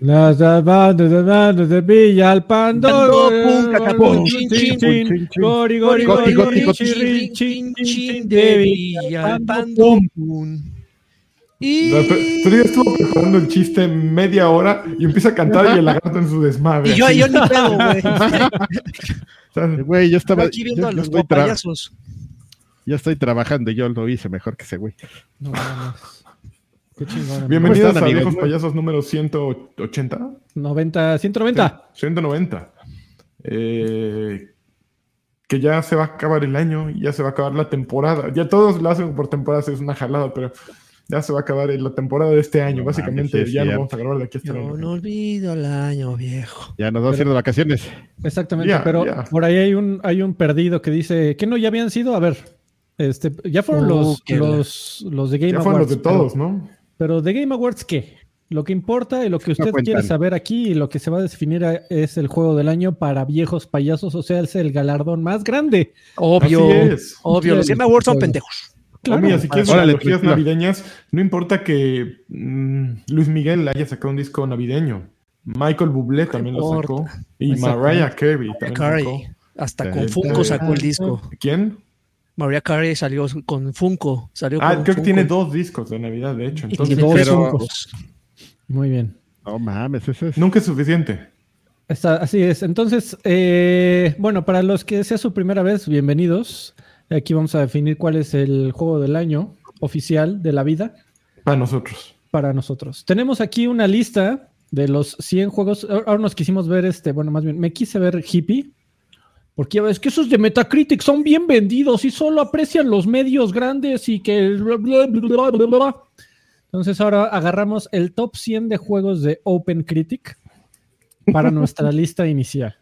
Las bandas de bandas de Villa al Pando. Gori, gori, gori, de Villa al Y... Pero ya estuvo preparando el chiste media hora y empieza a cantar y el lagarto en su desmadre. Y yo, yo ni pedo, güey. Güey, yo estaba. Aquí viendo yo- a los payasos. Yo estoy trabajando y yo lo hice mejor que ese güey. No mames. Qué chingón. Bienvenidos ¿Cómo están, a? Viejos Payasos número 180. 90, 190. 190. Eh, que ya se va a acabar el año, ya se va a acabar la temporada. Ya todos lo hacen por temporadas, es una jalada, pero ya se va a acabar la temporada de este año. No Básicamente mames, sí es ya no vamos a grabar de aquí hasta Yo no olvido el año viejo. Ya nos vamos a ir de vacaciones. Exactamente, Ya, pero ya. por ahí hay un, hay un perdido que dice que no ya habían sido. A ver, este, ya fueron Uh, los, los, los de Game Ya Awards. fueron los de pero- todos, ¿no? Pero, de Game Awards, ¿qué? Lo que importa y lo que usted cuentan. quiere saber aquí y lo que se va a definir a- es el juego del año para viejos payasos, o sea, es el galardón más grande. Obvio. Así es. Obvio, los Game Awards son pendejos. Claro. Si quieres Órale, navideñas, no importa que mm, Luis Miguel haya sacado un disco navideño. Michael Bublé también lo sacó. Y. Mariah Carey también Carey. sacó. Hasta con Funko sacó el disco. ¿Quién? Mariah Carey salió con Funko. Salió Ah, con creo que tiene dos discos de Navidad, de hecho. Y Entonces, tiene dos tres pero- Funkos. Muy bien. No mames, ese es. nunca es suficiente. Está- así es. Entonces, eh, bueno, para los que sea su primera vez, bienvenidos. Aquí vamos a definir cuál es el juego del año oficial de la vida Para nosotros. para nosotros. Tenemos aquí una lista de los 100 juegos. Ahora nos quisimos ver este, bueno, más bien, me quise ver hippie. Porque ya ves que esos de Metacritic son bien vendidos y solo aprecian los medios grandes y que... bla, bla, bla, bla, bla. Entonces ahora agarramos el top 100 de juegos de OpenCritic para nuestra lista inicial.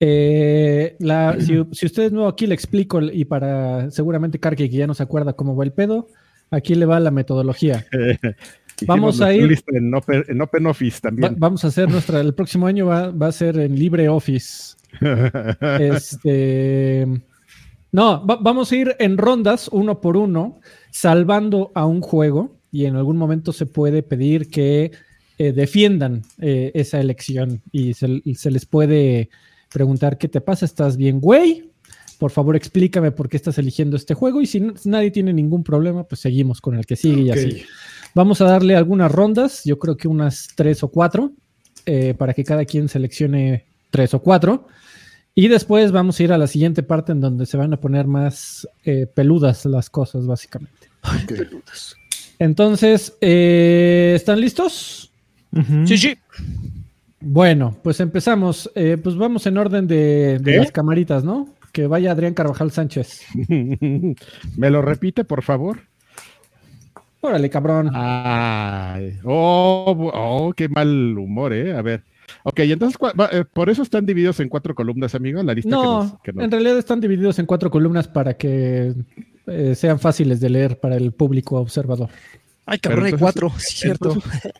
Eh, la- si, si usted es nuevo aquí, le explico y para seguramente Karki, que ya no se acuerda cómo va el pedo, aquí le va la metodología. Vamos a ir- En Open, en Open Office Va- también. vamos a hacer nuestra, el próximo año va, va a ser en LibreOffice. Este, no, va- vamos a ir en rondas, uno por uno, salvando a un juego y en algún momento se puede pedir que eh, defiendan eh, esa elección y se, se les puede preguntar qué te pasa, ¿estás bien, güey? Por favor, explícame por qué estás eligiendo este juego y si, nadie tiene ningún problema, pues seguimos con el que sigue y así. Vamos a darle algunas rondas, yo creo que unas tres o cuatro, eh, para que cada quien seleccione tres o cuatro. Y después vamos a ir a la siguiente parte en donde se van a poner más eh, peludas las cosas, básicamente. Entonces, eh, ¿están listos? Sí, sí. Bueno, pues empezamos. Eh, pues vamos en orden de, de ¿Eh? las camaritas, ¿no? Que vaya Adrián Carvajal Sánchez. ¿Me lo repite, por favor? Órale, cabrón. Ay, oh, oh, qué mal humor, ¿eh? A ver. Ok, entonces, ¿cuál- va- eh, por eso están divididos en cuatro columnas, amigo, la lista que No, nos- que nos- en realidad están divididos en cuatro columnas para que eh, sean fáciles de leer para el público observador. Ay, cabrón, hay cuatro, cierto. entonces-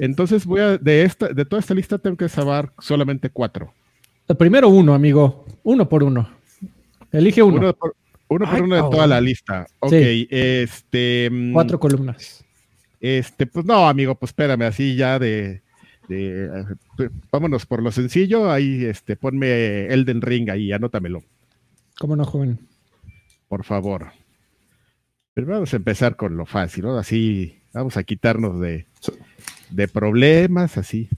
Entonces voy a, de esta, de toda esta lista tengo que salvar solamente cuatro. El primero uno, amigo. Uno por uno. Elige uno. Uno por uno, por Ay, uno de toda la lista. Ok, Sí. este. mm, Cuatro columnas. Este, pues no, amigo, pues espérame, así ya de. de, eh, vámonos por lo sencillo. Ahí, este, ponme Elden Ring ahí, anótamelo, ¿Cómo no, joven? por favor. Pero vamos a empezar con lo fácil, ¿no? Así, vamos a quitarnos de, de problemas, así.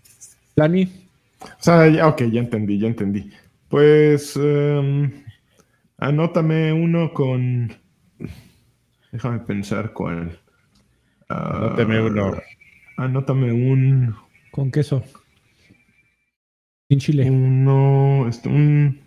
Lani. O sea, ya, ok, ya entendí, ya entendí. Pues em, anótame uno con. Déjame pensar cuál. Ah, Anótame uno. Anótame un. Con queso. Sin chile. Uno. Este, un.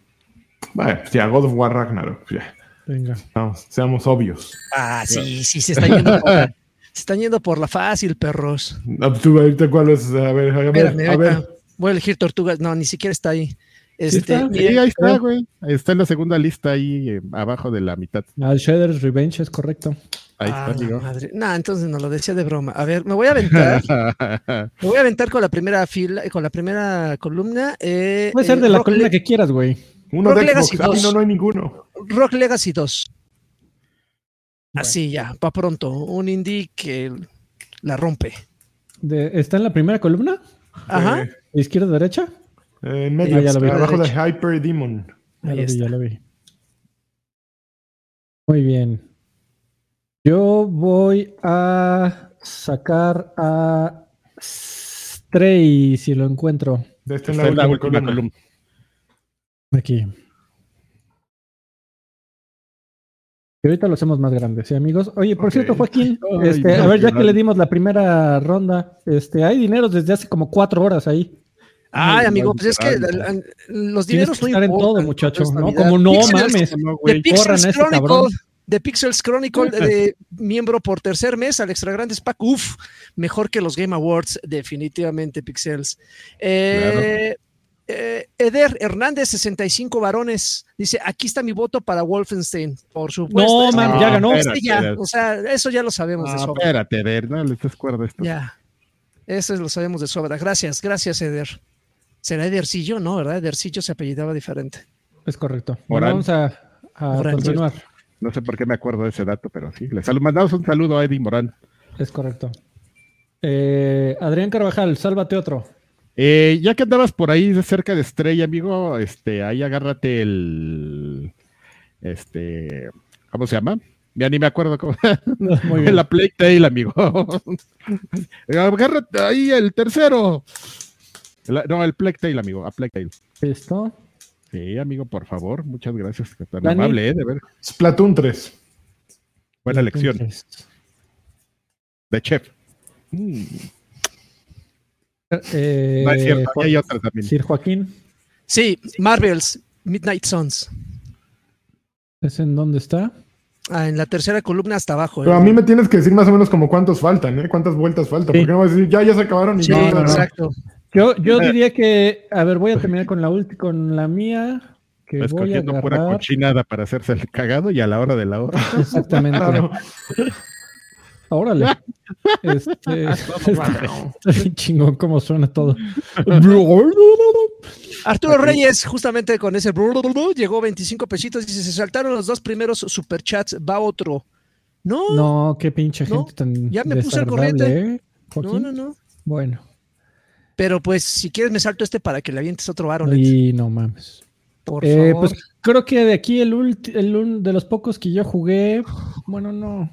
Vale, pues ya, God of War Ragnarok. Ya, Venga. vamos, seamos obvios. Ah, sí, sí, se están yendo se están yendo por la fácil, perros. Ah, tú, ahorita cuál es. A ver, a ver. Espérame, a ver. voy a elegir tortugas. No, ni siquiera está ahí. Este, está? Sí, ahí está, güey. Está en la segunda lista, ahí eh, abajo de la mitad. Al Shredder's Revenge es correcto. Ahí Ah, está, amigo. madre. No, entonces no lo decía de broma. A ver, me voy a aventar. me voy a aventar con la primera fila, con la primera columna. eh, Puede ser eh, de la Rock, columna Le- que quieras, güey. Uno Rock de Legacy Xbox. Ay, 2. no, no hay ninguno. Rock Legacy 2. Bueno. Así ya, para pronto. Un indie que la rompe. De- ¿Está en la primera columna? Ajá. Eh, ¿Izquierda, derecha? eh, en medio, Ah, ya lo vi. abajo de. Hyper Demon. Ya Ahí lo vi, ya lo vi. Muy bien. Yo voy a sacar a Stray si lo encuentro De este en Está la, la última, última columna. columna. aquí. Y ahorita lo hacemos más grande, ¿sí, amigos? Oye, por Ok. cierto, Joaquín, Ay, este, a ver, ya que le dimos la primera ronda, este, hay dineros desde hace como cuatro horas ahí. Ay, Ay, amigo, pues es que literal. la- la- los dineros que no estar en todo, muchacho, ¿no? Como no Pixels- mames. No, güey. Pixels corran este Chronicle, cabrón. The Pixels Chronicle de miembro por tercer mes al Extra Grandes Pack. Uf, mejor que los Game Awards, definitivamente Pixels. Eh, eh, Eder Hernández, 65 varones, dice: Aquí está mi voto para Wolfenstein. Por supuesto. No, man, ya ganó. este ya, o sea, eso ya lo sabemos de Ah, sobra. espérate, Eder, no le estés cuerda a esto. Ya. Eso lo sabemos de sobra. Gracias, gracias, Eder. Será Edercillo, ¿no? ¿Verdad? Edercillo se apellidaba diferente. Es correcto. Bueno, Morán. vamos a, a Morán, continuar. No sé por qué me acuerdo de ese dato, pero sí. Le salu- mandamos un saludo a Eddie Morán. Es correcto. Eh, Adrián Carvajal, sálvate otro. Eh, ya que andabas por ahí de cerca de Estrella, amigo, este, ahí agárrate el. Este. ¿Cómo se llama? Ya ni me acuerdo cómo. Muy bien. la Playtail, amigo. agárrate ahí el tercero. La- no, el Playtail, amigo. A Playtail. Listo. Sí, amigo, por favor. Muchas gracias. Tan Dani. amable, ¿eh? De ver. Splatoon 3. Buena elección. Entonces, De chef. Mm, eh, no es cierto, Jo- ahí hay otra también. Sir Joaquín, Sí, Marvels, Midnight Suns. ¿es en dónde está? Ah, en la tercera columna hasta abajo. Pero ¿eh? a mí me tienes que decir más o menos como cuántos faltan, ¿eh? ¿Cuántas vueltas faltan? Sí. Porque no vas a decir, ya, ya se acabaron y Sí, ya. no, no. exacto. Yo, yo Eh. diría que, a ver, voy a terminar con la última, con la mía, que voy a Escogiendo pura agarrar. cochinada para hacerse el cagado y a la hora de la hora. Exactamente. Órale. Este, bien chingón cómo suena todo. Arturo Reyes, justamente con ese llegó 25 pesitos. Dice: Se saltaron los dos primeros superchats. Va otro. No, no, No, qué pinche No, gente tan ya me puse al corriente. ¿eh, Joaquín? no, no. Bueno, Pero pues, si quieres, me salto este para que le avientes otro Baronet. y no mames. Por Eh, favor. pues creo que de aquí el, ulti- el un- de los pocos que yo jugué, bueno, no.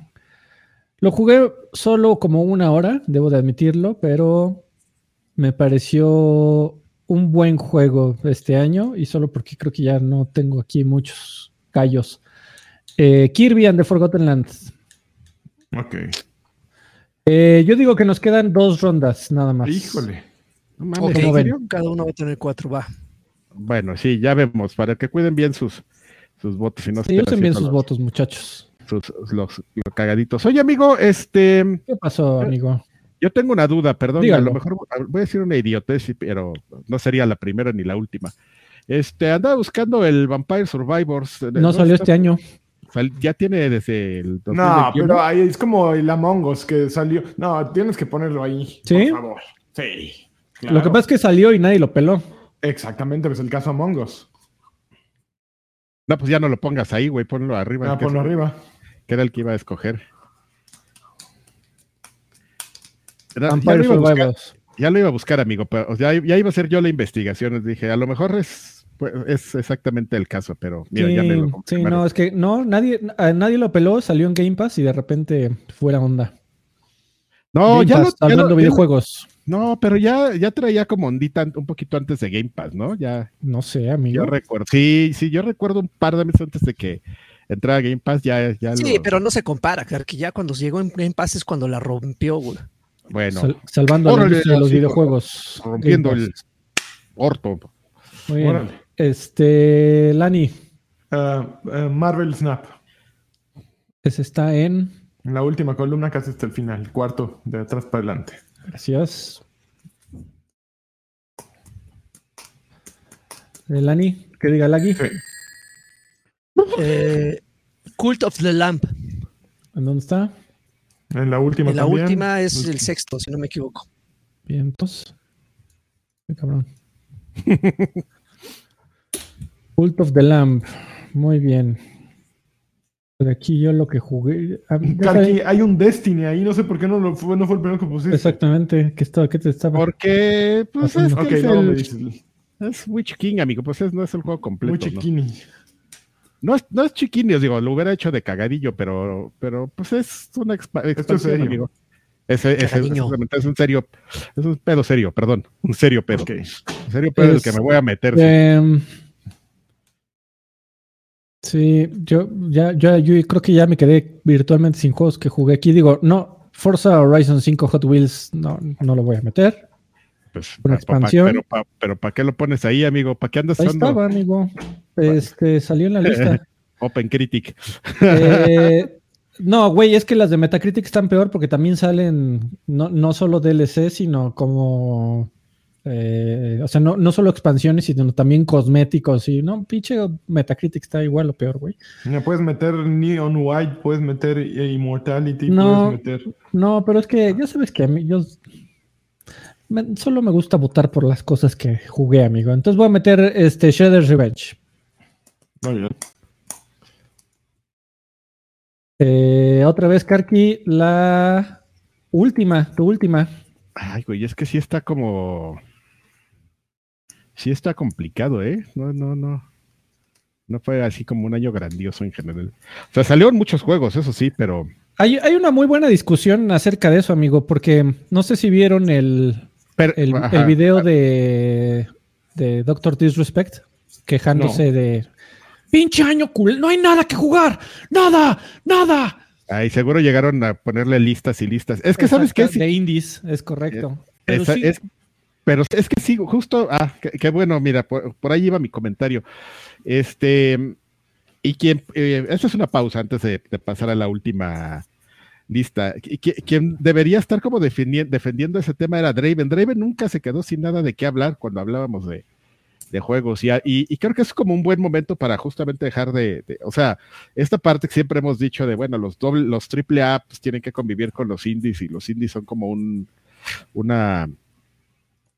Lo jugué solo como una hora, debo de admitirlo, pero me pareció un buen juego este año y solo porque creo que ya no tengo aquí muchos callos. Eh, Kirby and the Forgotten Lands. Ok. Eh, yo digo que nos quedan dos rondas nada más. Híjole. No mames, Ok, ¿cómo ¿en ven? serio? cada uno va a tener cuatro. Va. Bueno, sí, ya vemos, para que cuiden bien sus, sus votos y no Sí, usen bien sus los- votos, muchachos. Sus- los, los cagaditos. Oye, amigo, este, ¿Qué pasó, amigo? yo tengo una duda, perdón, Dígalo. a lo mejor voy a decir una idiotez, pero no sería la primera ni la última. Este, andaba buscando el Vampire Survivors. No salió este año. Ya tiene desde el No, 2021. pero ahí es como el Among Us que salió. No, tienes que ponerlo ahí. ¿Sí? Por favor. Sí. Lo que pasa es que salió y nadie lo peló. Exactamente, pues el caso Among Us. No, pues ya no lo pongas ahí, güey, ponlo arriba. Ah, que, ponlo arriba. Que era el que iba a escoger. Era- ya, lo iba a buscar, ya lo iba a buscar, amigo, pero sea, ya iba a hacer yo la investigación. Dije, a lo mejor es, pues, es exactamente el caso, pero mira, sí, ya me lo sí, no, es que no, nadie, a nadie lo peló, salió en Game Pass y de repente fuera onda. No, Game ya Pass, ya hablando ya lo- videojuegos. No, pero ya, ya traía como ondita un poquito antes de Game Pass, ¿no? Ya, No sé, amigo. yo recuerdo. Sí, sí, yo recuerdo un par de meses antes de que entrara Game Pass, ya, ya Sí, lo- pero no se compara, claro, que ya cuando llegó en Game Pass es cuando la rompió, güey. Bueno, Sal- salvando a la Órale, de los videojuegos. rompiendo el orto. Muy bien. Órale. Este, Lani, Ah, ah, Marvel Snap. ese está en. En la última columna, casi hasta el final. Cuarto, de atrás para adelante. Gracias. Eh, Lani, que diga Lagui. Sí. Eh, Cult of the Lamp. ¿En dónde está? En la última En la también. última es el sexto, si no me equivoco. Bien, entonces. Qué cabrón. Cult of the Lamb. Muy bien. De aquí yo lo que jugué. hay un Destiny ahí, no sé por qué no, lo fue, no fue el primero que pusiste. Exactamente. ¿Qué, estaba, ¿Qué te estaba? Porque, pues es, que el- Witch King, amigo. Pues es- no es el juego completo. ¿no? chiquini. No es, no es chiquini, os digo, lo hubiera hecho de cagadillo, pero, pero pues es una expa- expansión, amigo. Es un serio, es un pedo serio, perdón, un serio pedo. Un serio pedo en el Es- que me voy a meter. sí. Em, sí, yo ya, yo, yo creo que ya me quedé virtualmente sin juegos que jugué aquí. Digo, no, Forza Horizon 5 Hot Wheels no, no lo voy a meter. Pues, una pa- pa- expansión. pero, pa- pero ¿para qué lo pones ahí, amigo? ¿Para qué andas Ahí usando estaba, amigo. Este salió en la lista. Open Critic? Eh, no, güey, es que las de Metacritic están peor porque también salen no, no solo DLC, sino como. eh, o sea, no, no solo expansiones, sino también cosméticos. Y no, pinche Metacritic está igual o peor, güey. Puedes meter Neon White, puedes meter Immortality, No. puedes meter. No, pero es que ya sabes que a mí yo me- solo me gusta votar por las cosas que jugué, amigo. Entonces voy a meter este Shredder's Revenge. Muy bien. Eh, otra vez, Karki, la última, tu última. Ay, güey, es que sí está como. Sí está complicado, ¿eh? No, no, no. No fue así como un año grandioso en general. O sea, salieron muchos juegos, eso sí, pero. Hay, hay una muy buena discusión acerca de eso, amigo, porque no sé si vieron el, pero el, ajá. el video de, de Doctor Disrespect quejándose de pinche año cool, no hay nada que jugar, nada, nada. Ay, seguro llegaron a ponerle listas y listas. Es que, ¿sabes qué? Exacto, Sí, De indies, es correcto. Pero esa- sí, es, pero es que sí, justo. Ah, qué, qué bueno, mira, por, por ahí iba mi comentario. Este. Y quien. Eh, esta es una pausa antes de, de pasar a la última lista. Quien debería estar como defendi- defendiendo ese tema era Draven. Draven nunca se quedó sin nada de qué hablar cuando hablábamos de, de juegos. Y, y- y creo que es como un buen momento para justamente dejar de, de- o sea, esta parte que siempre hemos dicho de, bueno, los doble, los triple A pues, tienen que convivir con los indies y los indies son como un, una,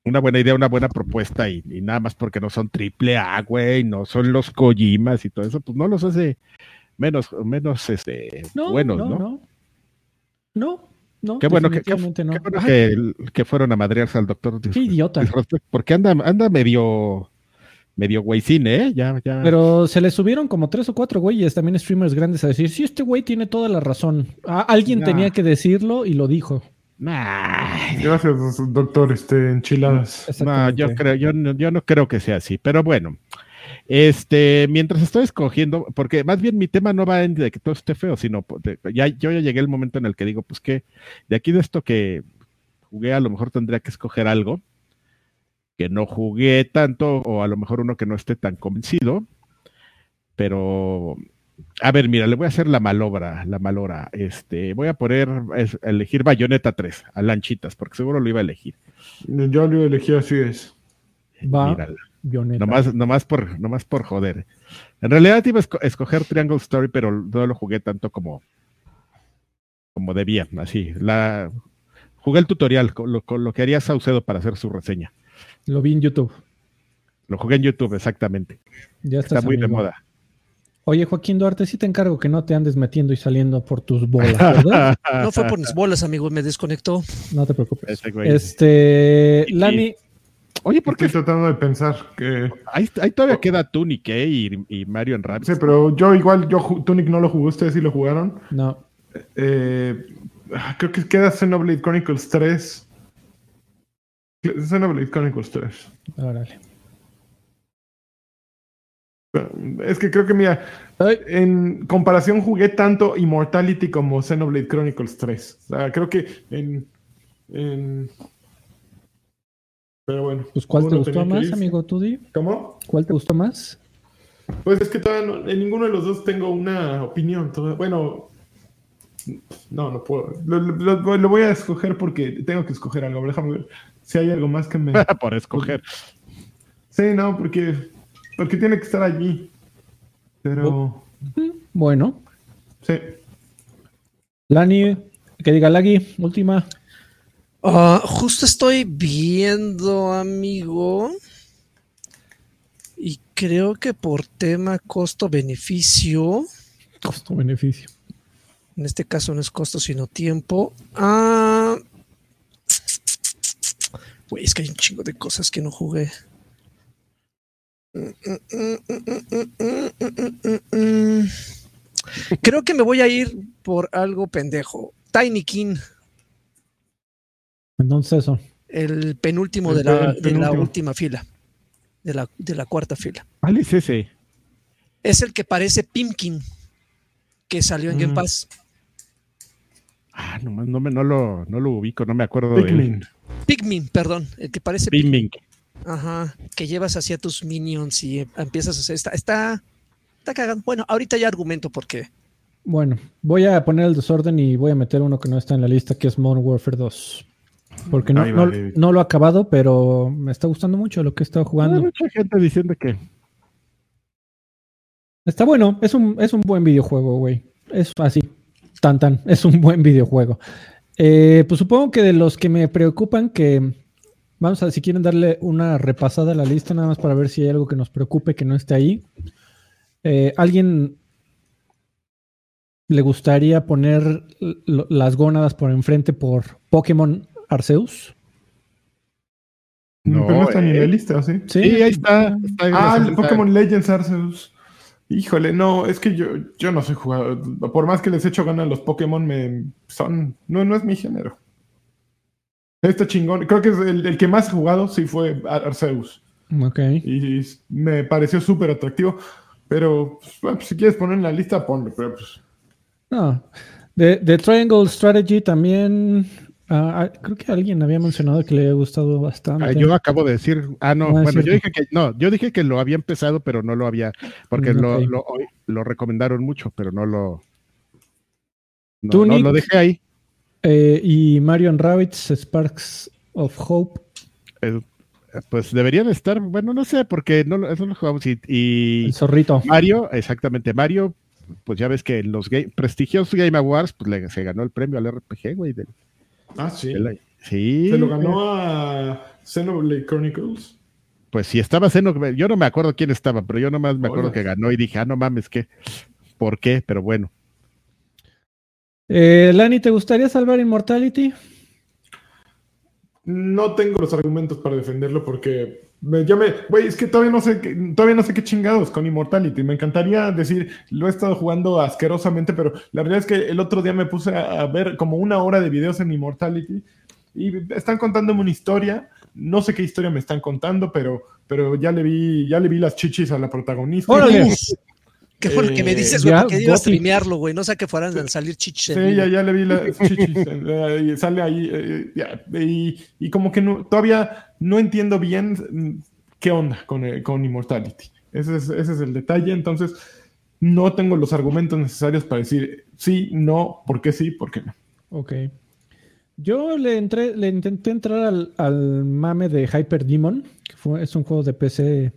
una buena idea, una buena propuesta y, y nada más porque no son triple A, güey, no son los Kojimas y todo eso, pues no los hace menos, menos, este, no, buenos, no, ¿no? no. No, no, Qué bueno, que, definitivamente no. qué bueno que, que fueron a madrearse al doctor qué idiota. Porque anda, anda medio, medio güeycín, ¿eh? Ya, ya. Pero se le subieron como tres o cuatro güeyes, también streamers grandes, a decir, sí, este güey tiene toda la razón. Alguien Nah. tenía que decirlo y lo dijo. Nah, Gracias, doctor, este, enchiladas. yo creo, yo no, yo no creo que sea así, pero bueno. Este, mientras estoy escogiendo, porque más bien mi tema no va en de que todo esté feo, sino de- ya yo ya llegué al momento en el que digo, pues que de aquí de esto que jugué, a lo mejor tendría que escoger algo que no jugué tanto, o a lo mejor uno que no esté tan convencido. Pero, a ver, mira, le voy a hacer la malobra, la malora. Este, voy a poner, es- elegir Bayonetta 3, a lanchitas, porque seguro lo iba a elegir. Yo lo elegí así es. Va, Mírala. Nomás, nomás, por, nomás por joder. En realidad iba a esco- escoger Triangle Story, pero no lo jugué tanto como, como debía. Así, la, jugué el tutorial, con lo, con lo que haría Saucedo para hacer su reseña. Lo vi en YouTube. Lo jugué en YouTube, exactamente. Ya Está estás, muy de moda. Oye, Joaquín Duarte, sí te encargo que no te andes metiendo y saliendo por tus bolas, ¿verdad? No fue por mis bolas, amigo, me desconectó. No te preocupes. Este, Y- Lani, Oye, ¿por Estoy tratando de pensar que. Ahí, ahí todavía queda Tunic ¿eh? y, y Mario en Rabbids. Sí, pero yo igual, yo Tunic no lo jugué, ustedes sí lo jugaron. no. Eh, ah, creo que queda Xenoblade Chronicles 3. Xenoblade Chronicles 3. Órale. Es que creo que, mira, en comparación jugué tanto Immortality como Xenoblade Chronicles 3. O sea, creo que en... en- Pero bueno. pues, ¿cuál te gustó más, amigo Tudi? ¿Cómo? ¿Cuál te gustó más? Pues es que todavía no- en ninguno de los dos tengo una opinión. toda- bueno, no, no puedo. Lo, lo- lo voy a escoger porque tengo que escoger algo. Déjame ver si hay algo más que me... por escoger. Sí, no, porque, porque tiene que estar allí. Pero... Bueno, Sí. Lani, que diga Lagui, última. Ah, justo estoy viendo, amigo. Y creo que por tema costo-beneficio, Costo-beneficio. en este caso no es costo sino tiempo. Ah, güey, es que hay un chingo de cosas que no jugué. Creo que me voy a ir por algo pendejo. Tiny King, Entonces eso. el penúltimo El de la, de última fila, de la, de la cuarta fila. ¿Cuál es ese? Es el que parece Pimkin, que salió en Game Mm. Pass. Ah, nomás no, me, no, lo, no lo ubico, no me acuerdo de él. Pikmin. Pikmin, perdón, el que parece Pikmin. Pikmin. Ajá, que llevas hacia tus minions y empiezas a hacer. Está, está, está cagado. Bueno, ahorita ya argumento por qué. Bueno, voy a poner el desorden y voy a meter uno que no está en la lista, que es Modern Warfare 2. Porque no, va, no, lo he acabado, pero me está gustando mucho lo que he estado Hay jugando. mucha gente diciendo que Está bueno, es un, es un buen videojuego, güey. Es así, tan tan, es un buen videojuego. Eh, pues supongo que de los que me preocupan, que vamos a ver si quieren darle una repasada a la lista, nada más para ver si hay algo que nos preocupe que no esté ahí. Eh, ¿Alguien le gustaría poner las gónadas por enfrente por Pokémon Arceus? No, Pero no está ni en eh. la lista, ¿sí? Sí, ahí está. está en Ah, el. Pokémon Legends Arceus. Híjole, no, es que yo, yo no soy jugador. Por más que les echo ganas los Pokémon, me son. No, no es mi género. Está chingón. Creo que es el, el que más he jugado sí fue Ar- Arceus. Ok. Y me pareció súper atractivo. Pero pues, bueno, pues, si quieres poner en la lista, ponlo. Pero pues. No. De, de Triangle Strategy también. Ah, creo que alguien había mencionado que le había gustado bastante. Ah, yo acabo de decir, ah, no, bueno, yo dije que, no, yo dije que lo había empezado, pero no lo había, porque lo, Ok. lo, lo recomendaron mucho, pero no lo, no, no, lo dejé ahí. Eh, y Marion Rabbits, Sparks of Hope. Eh, pues deberían estar, bueno, no sé, porque no, lo- eso lo jugamos y, y El zorrito. Mario, exactamente, Mario, pues ya ves que en los ga- prestigiosos Game Awards, pues le, se ganó el premio al RPG, güey. del- Ah, sí. sí. Se lo ganó a Xenoblade Chronicles. Pues si estaba Zeno, yo no me acuerdo quién estaba, pero yo nomás me acuerdo Hola. que ganó y dije, ah, no mames, ¿qué? ¿Por qué? Pero bueno. Eh, Lani, ¿te gustaría salvar Immortality? No tengo los argumentos para defenderlo porque ya me, güey, es que todavía no sé, qué- todavía no sé qué chingados con Immortality. Me encantaría decir, lo he estado jugando asquerosamente, pero la realidad es que el otro día me puse a, a ver como una hora de videos en Immortality y están contándome una historia. No sé qué historia me están contando, pero, pero ya le vi, ya le vi las chichis a la protagonista. ¡Órale! Qué bueno que me Eh, dices, güey, porque iba a streamearlo, güey. No sé que fueran a salir chichis. en Sí, ya, ya le vi las chichis. eh, y sale ahí. eh, ya, y, y como que no, todavía no entiendo bien mm, qué onda con, eh, con Immortality. Ese es, ese es el detalle. Entonces, no tengo los argumentos necesarios para decir sí, no, por qué sí, por qué no. Ok. Yo le entré, le intenté entrar al, al mame de Hyper Demon, que fue, es un juego de PC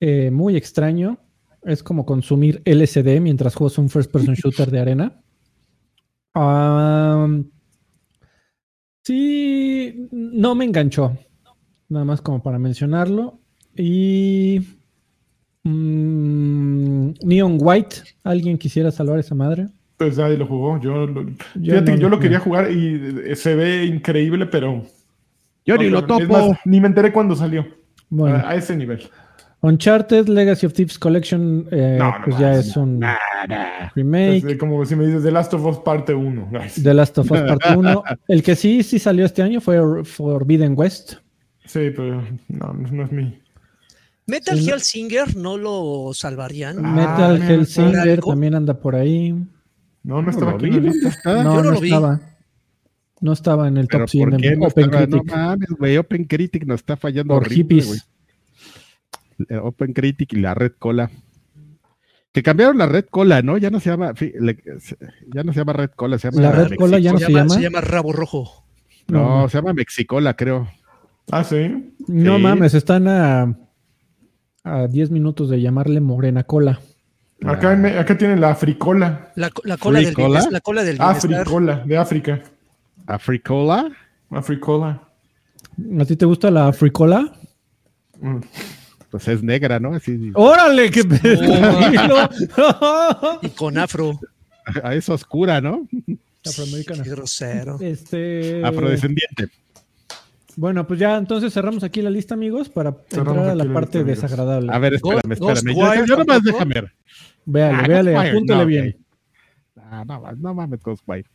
eh, muy extraño. Es como consumir LSD mientras juegas un first person shooter de arena. Sí, no me enganchó. Nada más como para mencionarlo. Y mm, Neon White, ¿alguien quisiera salvar esa madre? Pues nadie lo jugó. Yo, lo- Yo fíjate no yo lo lo quería jugar y eh, se ve increíble, pero. Yo ni no, lo es topo. más, ni me enteré cuando salió. Bueno. A, a ese nivel. Uncharted Legacy of Thieves Collection, eh, No, no pues ya es un remake. Es como si me dices The Last of Us parte 1. The Last of Us Parte 1. El que sí, sí salió este año fue Forbidden West. Sí, pero no, no es mi. Metal Sí, no- Hellsinger no lo salvarían. Ah, Metal mira, Hellsinger también anda por ahí. No, no estaba lo aquí. No, no estaba. No estaba en el Pero top 100 ¿por qué de no Open estaba? No Critic. mames, güey, Open Critic nos está fallando por horrible, hippies. Eh, Open Critic y la Red Cola. Que cambiaron la Red Cola, ¿no? Ya no se llama, ya no se llama Red Cola, se llama La Red Cola ya no se, se llama, llama. se llama Rabo Rojo. No, No. se llama Mexicola, creo. Ah, sí. No Sí. mames, están a, a 10 minutos de llamarle Morena Cola. Acá, en acá tienen la Africola. La, la cola del la cola del bienestar. Africola, de África. Africola. Africola. ¿A ti te gusta la fricola? Mm. Pues es negra, ¿no? Así, ¡Órale! ¡Qué tranquilo! Y con afro. a es oscura, ¿no? Afroamericana. Qué grosero. Este. Afrodescendiente. Bueno, pues ya entonces cerramos aquí la lista, amigos, para Cerramos entrar a la la parte lista, desagradable. A ver, espérame, Ghost- espérame. Yo, yo nomás déjame ver. Véale, Ah, véale, apúntele no, bien. ok. Ah, no, no mames, Ghostwire.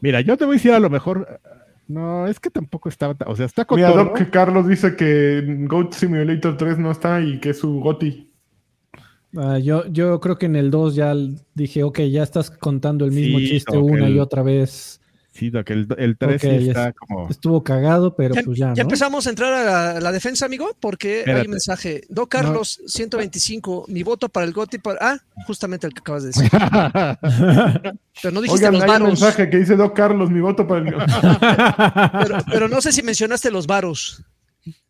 Mira, yo te voy a decir a lo mejor. No, es que tampoco estaba. ta- O sea, está con Mira, todo. Doc que Carlos dice que Goat Simulator 3 no está y que es su GOTI. Ah, yo, yo creo que en el 2 ya dije, ok, ya estás contando el mismo Sí, chiste una y otra vez. Sí, Doc, el, el 3 Ok, sí ya está como. Estuvo cagado, pero Ya, pues ya, ya ¿no? empezamos a entrar a la, a la defensa, amigo, porque hay un mensaje. Do Carlos, 125, mi voto para el GOTI. Para... Ah, justamente el que acabas de decir. Pero no dijiste Oigan, los hay un mensaje que dice Doc Carlos, mi voto para el... Pero, pero no sé si mencionaste los varos.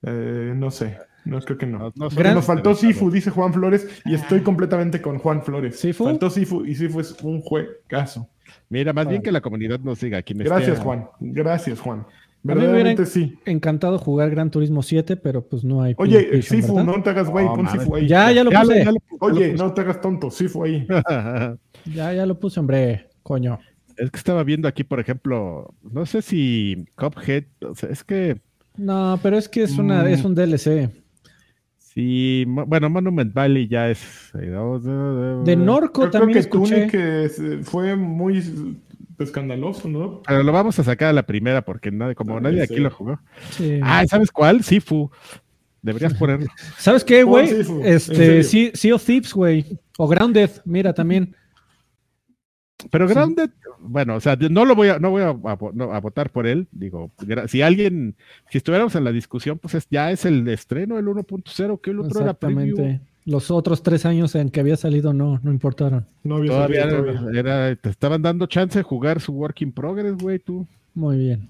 Eh, no sé, no creo que no. No, no. Gran- Nos faltó Sifu, dice Juan Flores, y estoy Ah. completamente con Juan Flores. ¿Sifu? Faltó Sifu y Sifu es un juegazo. Mira, más bien Vale. que la comunidad nos siga. Quien Gracias, esté- Juan. Gracias, Juan. Me Verdaderamente sí. encantado jugar Gran Turismo 7, pero pues no hay. Oye, Sifu, ¿verdad? no te hagas güey, No, pon. Sifu ahí. Ya, ya lo puse. ya lo- ya Oye, lo no te hagas tonto, Sifu ahí. Ya, ya lo puse, hombre, coño. Es que estaba viendo aquí, por ejemplo, no sé si Cuphead, o sea, es que No, pero es que es una, Mm. es un DLC. Mo- bueno, Monument Valley ya es... eh, De Norco Yo creo también que escuché. Tunic eh, fue muy escandaloso, ¿no? Pero lo vamos a sacar a la primera porque nadie, como Ah, nadie aquí lo jugó. Sí. Ah, ¿sabes cuál? Sifu. Deberías ponerlo. ¿Sabes qué, güey? Este, sea of Thieves, güey. O Grounded, mira también. Pero Grounded, bueno, o sea, no lo voy a, no voy a, a vo- no, a votar por él. Digo, si alguien, si estuviéramos en la discusión, pues es- ya es el estreno, el 1.0, que el otro era preview. Exactamente. Los otros tres años en que había salido no, no importaron. No había Todavía salido era, todavía. era- te estaban dando chance de jugar su work in progress, güey, tú. Muy bien.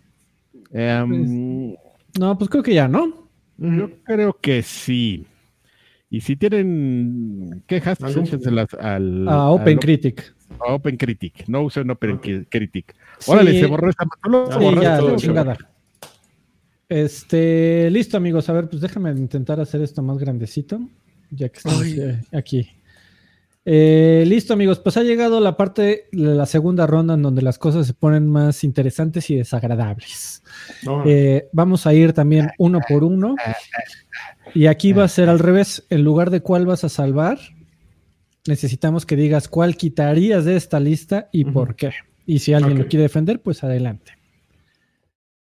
Em, No, pues creo que ya, ¿no? Yo creo que sí. Y si tienen quejas, pues ¿Algún- échenselas al, A Open al- Critic. A Open Critic. No usen Open Critic. Órale, Sí. se borró esta. Sí, ya, todo, chingada. Este, listo, amigos. A ver, pues déjame intentar hacer esto más grandecito. Ya que estamos eh, aquí. Eh, listo, amigos. Pues ha llegado la parte de la segunda ronda en donde las cosas se ponen más interesantes y desagradables. Eh, vamos a ir también uno por uno. Y aquí va a ser al revés. En lugar de cuál vas a salvar, necesitamos que digas cuál quitarías de esta lista y por qué. Y si alguien lo quiere defender, pues adelante.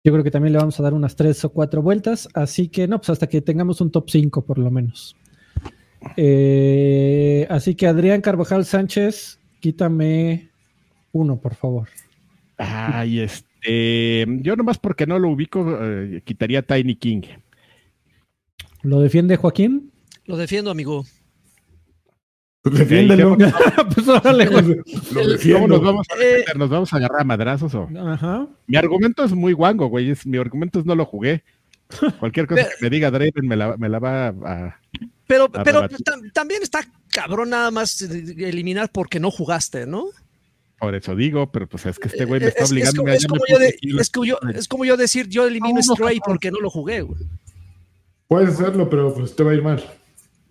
Yo creo que también le vamos a dar unas tres o cuatro vueltas. Así que, no, pues hasta que tengamos un top 5 por lo menos. Eh, así que Adrián Carvajal Sánchez, quítame uno, por favor. Ay, este. Yo nomás porque no lo ubico, eh, quitaría Tiny King. ¿Lo defiende Joaquín? Lo defiendo, amigo. Pues defiéndelo. pues órale. Lo ¿Cómo defiendo. nos vamos a Eh, defender? ¿Nos vamos a agarrar a madrazos o? Ajá. Mi argumento es muy guango, güey. es- mi argumento es no lo jugué. Cualquier cosa Pero- que me diga Draven me la, me la va a. Pero, A pero tam- también está cabrón nada más eh, eliminar porque no jugaste, ¿no? Por eso digo, pero pues es que este güey me Eh, está es, es obligando. como, mira, es como de- es como yo- es como yo decir, yo elimino No, no, Stray porque no lo jugué. güey. Puedes hacerlo, pero pues te va a ir mal.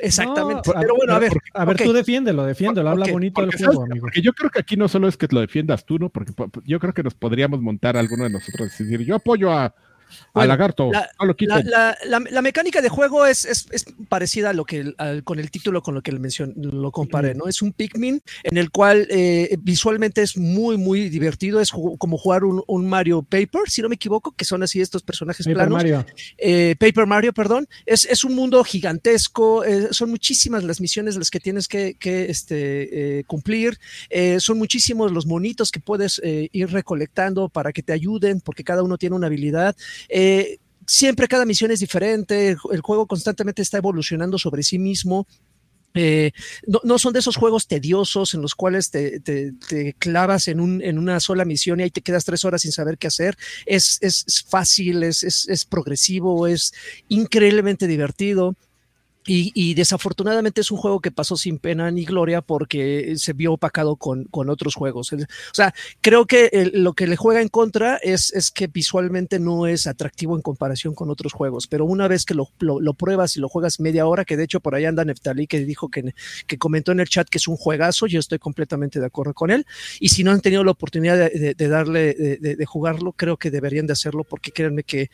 Exactamente. No, pero bueno, a ver. A ver, ok. tú defiéndelo, defiéndelo. Habla bonito del juego, amigo. Porque yo creo que aquí no solo es que lo defiendas tú, ¿no? Porque po- yo creo que nos podríamos montar alguno de nosotros y decir, yo apoyo a, a Bueno, Lagarto, la- lo La, la- la- la mecánica de juego es, es- es parecida a lo que al- con el título con lo que le mencioné, lo comparé, ¿no? Es un Pikmin en el cual eh, visualmente es muy, muy divertido. Es ju- como jugar un, un Mario Paper, si no me equivoco, que son así estos personajes Paper planos. Mario. Eh, Paper Mario, perdón, es, es un mundo gigantesco, eh, son muchísimas las misiones las que tienes que, que, este, eh, cumplir, eh, son muchísimos los monitos que puedes eh, ir recolectando para que te ayuden, porque cada uno tiene una habilidad. Eh, siempre cada misión es diferente, el, ju- el juego constantemente está evolucionando sobre sí mismo. Eh, no, no son de esos juegos tediosos en los cuales te, clavas en, un, en una sola misión y ahí te quedas tres horas sin saber qué hacer. Es, fácil, es progresivo, es increíblemente divertido. Y, desafortunadamente es un juego que pasó sin pena ni gloria porque se vio opacado con, con otros juegos. O sea, creo que lo que le juega en contra es, es que visualmente no es atractivo en comparación con otros juegos, pero una vez que lo, lo, pruebas y lo juegas media hora, que de hecho por ahí anda Neftali que dijo que, que comentó en el chat que es un juegazo, yo estoy completamente de acuerdo con él. Y si no han tenido la oportunidad de, darle, de, de jugarlo, creo que deberían de hacerlo porque créanme que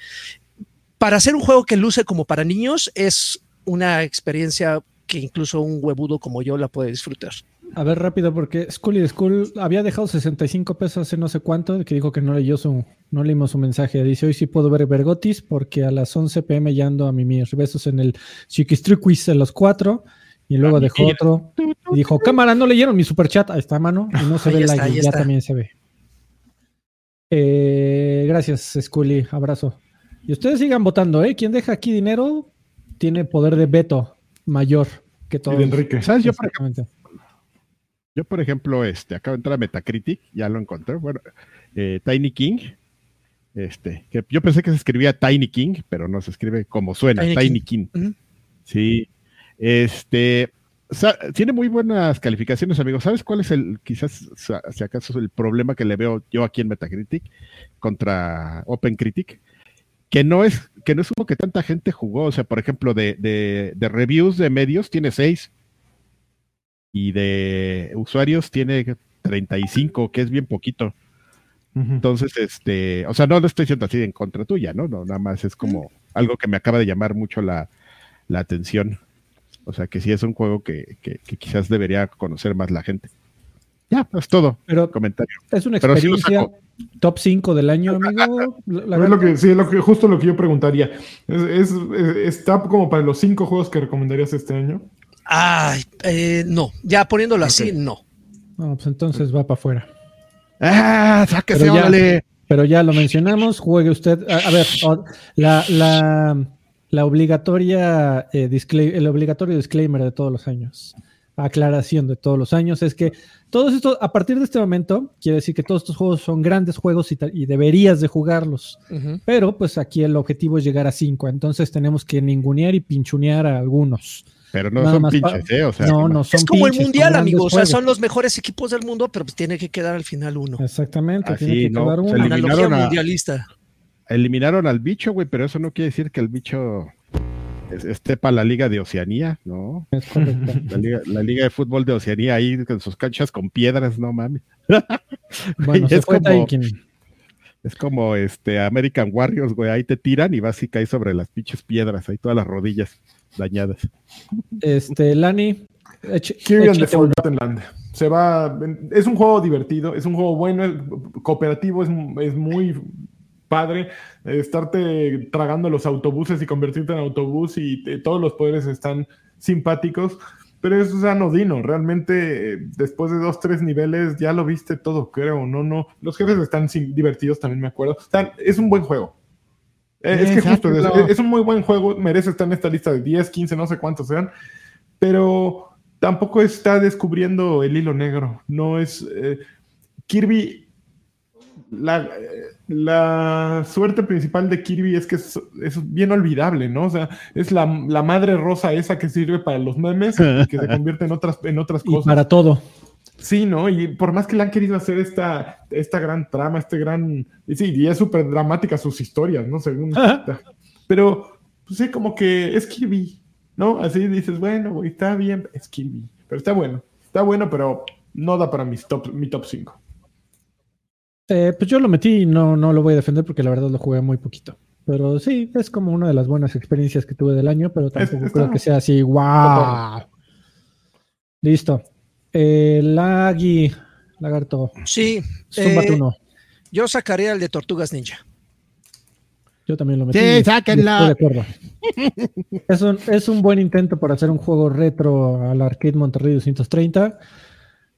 para hacer un juego que luce como para niños es una experiencia que incluso un huevudo como yo la puede disfrutar. A ver, rápido, porque School School había dejado 65 pesos hace no sé cuánto, que dijo que no leyó su, no leímos su mensaje. Dice, hoy sí puedo ver Vergotis porque a las 11 pm ya ando a mis besos en el Chiquistriquis en los 4 y luego dejó otro y dijo, cámara, no leyeron mi superchat. Ahí está, mano, y no se ve la ya también se ve. Eh, gracias, Scully, abrazo. Y ustedes sigan votando, ¿eh? Quien deja aquí dinero tiene poder de veto mayor que todo. Enrique. ¿Sabes? Yo, por ejemplo, yo, por ejemplo, este, acabo de entrar a Metacritic, ya lo encontré. Bueno, eh, Tiny King. Este, que yo pensé que se escribía Tiny King, pero no se escribe como suena, Tiny, King. Sí. Este, tiene muy buenas calificaciones, amigos. ¿Sabes cuál es el, quizás, si acaso, el problema que le veo yo aquí en Metacritic contra OpenCritic? Que no es, que no es uno que tanta gente jugó. O sea, por ejemplo, de, de, reviews de medios tiene 6 y de usuarios tiene 35, que es bien poquito. Entonces, este, o sea, no lo estoy diciendo así en contra tuya, ¿no? no nada más es como algo que me acaba de llamar mucho la, atención. O sea, que sí es un juego que, que, quizás debería conocer más la gente. Ya, es todo. Pero comentario. Es una experiencia top 5 del año, amigo. es lo que, sí, lo que, justo lo que yo preguntaría. ¿Es, está como para los 5 juegos que recomendarías este año? Ay, eh, no. Ya poniéndolo así, no. No, pues entonces va para afuera. ¡Ah! ¡Sáquese, pero ya, pero ya lo mencionamos. Juegue usted. A, ver, la, la, la obligatoria eh, el obligatorio disclaimer de todos los años aclaración de todos los años es que todos estos, a partir de este momento, quiere decir que todos estos juegos son grandes juegos y, deberías de jugarlos. Pero pues aquí el objetivo es llegar a cinco, entonces tenemos que ningunear y pinchunear a algunos. Pero no son pinches, ¿eh? O sea, no, no son Es como el mundial, amigos. O sea, son los mejores equipos del mundo, pero pues tiene que quedar al final uno. Exactamente, tiene que quedar uno. Analogía mundialista. Eliminaron al bicho, güey, pero eso no quiere decir que el bicho esté para la Liga de Oceanía, ¿no? La liga, de Fútbol de Oceanía ahí con sus canchas con piedras, no mames. Bueno, es, como, es como este American Warriors, güey, ahí te tiran y vas y caes sobre las pinches piedras, ahí todas las rodillas dañadas. Este, Lani. Forgotten Land. Se va, es un juego divertido, es un juego bueno, cooperativo, es, es muy padre estarte tragando los autobuses y convertirte en autobús y todos los poderes están simpáticos, pero eso es anodino, realmente después de dos, tres niveles ya lo viste todo, creo, no, no, los jefes están divertidos también me acuerdo, es un buen juego. Eh, es que justo, es, un muy buen juego, merece estar en esta lista de 10, 15, no sé cuántos sean, pero tampoco está descubriendo el hilo negro, no es... Eh, Kirby la, la, suerte principal de Kirby es que es, bien olvidable, ¿no? O sea, es la, madre rosa esa que sirve para los memes y que se convierte en otras, en otras cosas. Y para todo. Sí, ¿no? Y por más que le han querido hacer esta, esta gran trama, este gran... Y sí, y es súper dramática sus historias, ¿no? Según... Pero, pues sí, como que es Kirby, ¿no? Así dices, bueno, está bien, es Kirby. Pero está bueno. Está bueno, pero no da para mis top, mi top 5. Eh, pues yo lo metí y no, no lo voy a defender porque la verdad lo jugué muy poquito. Pero sí, es como una de las buenas experiencias que tuve del año, pero tampoco creo que sea así, wow. Listo. Eh, Lagui, lagarto. Sí. Eh, yo sacaría el de Tortugas Ninja. Yo también lo metí. Sí, sáquenla. de acuerdo. es, un, es un buen intento para hacer un juego retro al Arcade Monterrey 230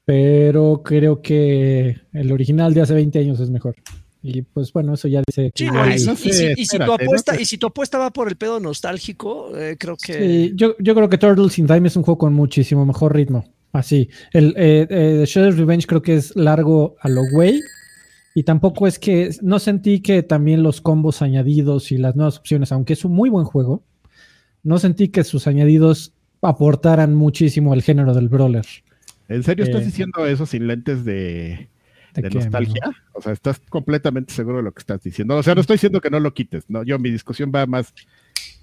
pero creo que el original de hace 20 años es mejor. Y pues bueno, eso ya dice que... y, si, tu apuesta, y si tu apuesta va por el pedo nostálgico, eh, creo que... Sí, yo, yo, creo que Turtles in Time es un juego con muchísimo mejor ritmo. Así. El eh, eh, Shredder's Revenge creo que es largo a lo güey. Y tampoco es que... No sentí que también los combos añadidos y las nuevas opciones, aunque es un muy buen juego, no sentí que sus añadidos aportaran muchísimo al género del brawler. ¿En serio estás Eh, diciendo eso sin lentes de, ¿De de qué, nostalgia? O sea, estás completamente seguro de lo que estás diciendo. O sea, no estoy diciendo que no lo quites, no, yo mi discusión va más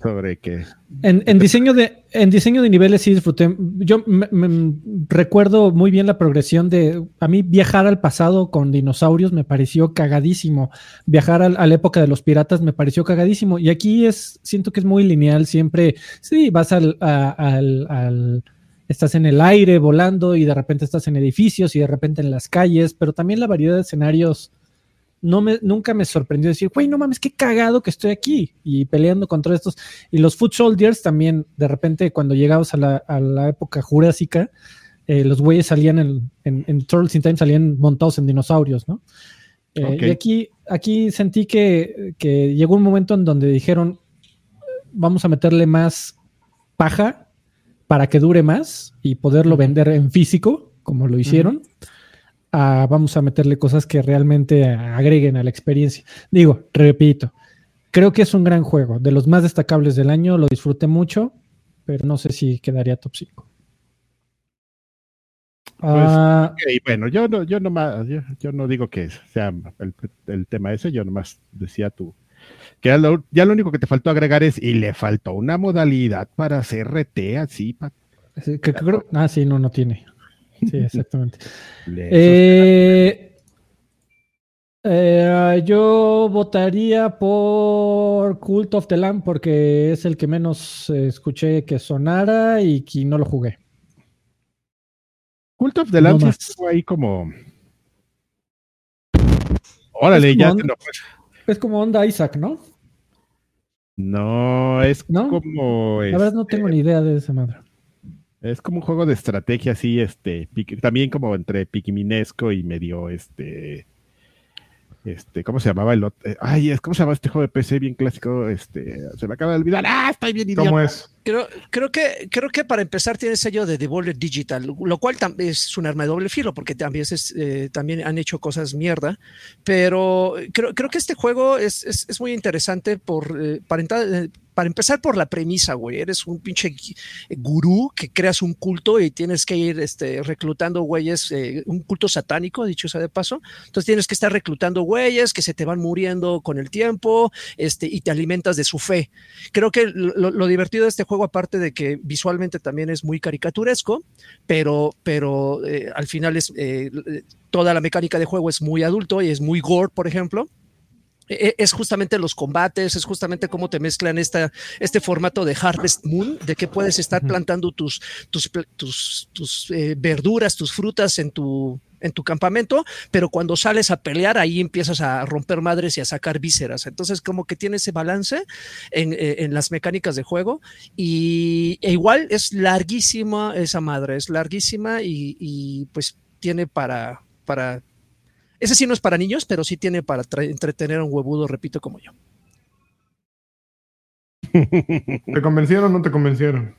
sobre que En, en diseño de, en diseño de niveles sí disfruté. Yo me- me- recuerdo muy bien la progresión de. A mí viajar al pasado con dinosaurios me pareció cagadísimo. Viajar al- a la época de los piratas me pareció cagadísimo. Y aquí es, siento que es muy lineal. Siempre, sí, vas al, a- al- al- estás en el aire volando y de repente estás en edificios y de repente en las calles, pero también la variedad de escenarios no me, nunca me sorprendió decir, güey, no mames, qué cagado que estoy aquí y peleando contra estos. Y los Foot Soldiers también, de repente, cuando llegabas a la, a la época jurásica, eh, los güeyes salían en, en, en Turtles in Time, salían montados en dinosaurios, ¿no? Eh. Y aquí, aquí sentí que, que llegó un momento en donde dijeron, vamos a meterle más paja para que dure más y poderlo vender en físico, como lo hicieron. a vamos a meterle cosas que realmente agreguen a la experiencia. Digo, repito, creo que es un gran juego, de los más destacables del año, lo disfruté mucho, pero no sé si quedaría top 5. Ah, Ok, bueno, yo no, yo nomás, yo, yo no digo que sea el, el tema ese, yo nomás decía tú. Ya lo, ya lo único que te faltó agregar es, y le faltó una modalidad para CRT así, pa- sí, que- que creo- ah, sí, no, no tiene. Sí, exactamente. Eh, eh, yo votaría por Cult of the Lamb porque es el que menos eh, escuché que sonara y que no lo jugué. Cult of the Lamb no estuvo ahí como. Órale, Es ya como te un- lo- Es como onda Isaac, ¿no? No, es ¿No? como. La verdad no este, tengo ni idea de esa madre. Es como un juego de estrategia así, este, también como entre piquiminesco y medio, este, este, ¿cómo se llamaba el otro? Ay, es, ¿cómo se llama este juego de PC bien clásico? Este, se me acaba de olvidar. ¡Ah, estoy bien idiota! ¿Cómo es? Creo, creo, que, creo que para empezar tiene sello de Devolver Digital, lo cual es un arma de doble filo, porque también, es, eh, también han hecho cosas mierda, pero creo, creo que este juego es, es, es muy interesante por, eh, para, entrar- para empezar por la premisa, güey. Eres un pinche gurú que creas un culto y tienes que ir este, reclutando güeyes, eh, un culto satánico, dicho sea de paso. Entonces tienes que estar reclutando güeyes que se te van muriendo con el tiempo este, y te alimentas de su fe. Creo que lo, lo divertido de este juego, aparte de que visualmente también es muy caricaturesco, pero, pero eh, al final es eh, toda la mecánica de juego es muy adulto y es muy gore, por ejemplo. E- Es justamente los combates, es justamente cómo te mezclan esta, este formato de Harvest Moon, de que puedes estar plantando tus, tus, tus eh, verduras, tus frutas en tu, en tu campamento, pero cuando sales a pelear, ahí empiezas a romper madres y a sacar vísceras. Entonces, como que tiene ese balance en, eh, en las mecánicas de juego. Y e igual es larguísima esa madre, es larguísima y, y, pues tiene para, para. Ese sí no es para niños, pero sí tiene para entretener a un huevudo, repito, como yo. ¿Te convencieron o no te convencieron?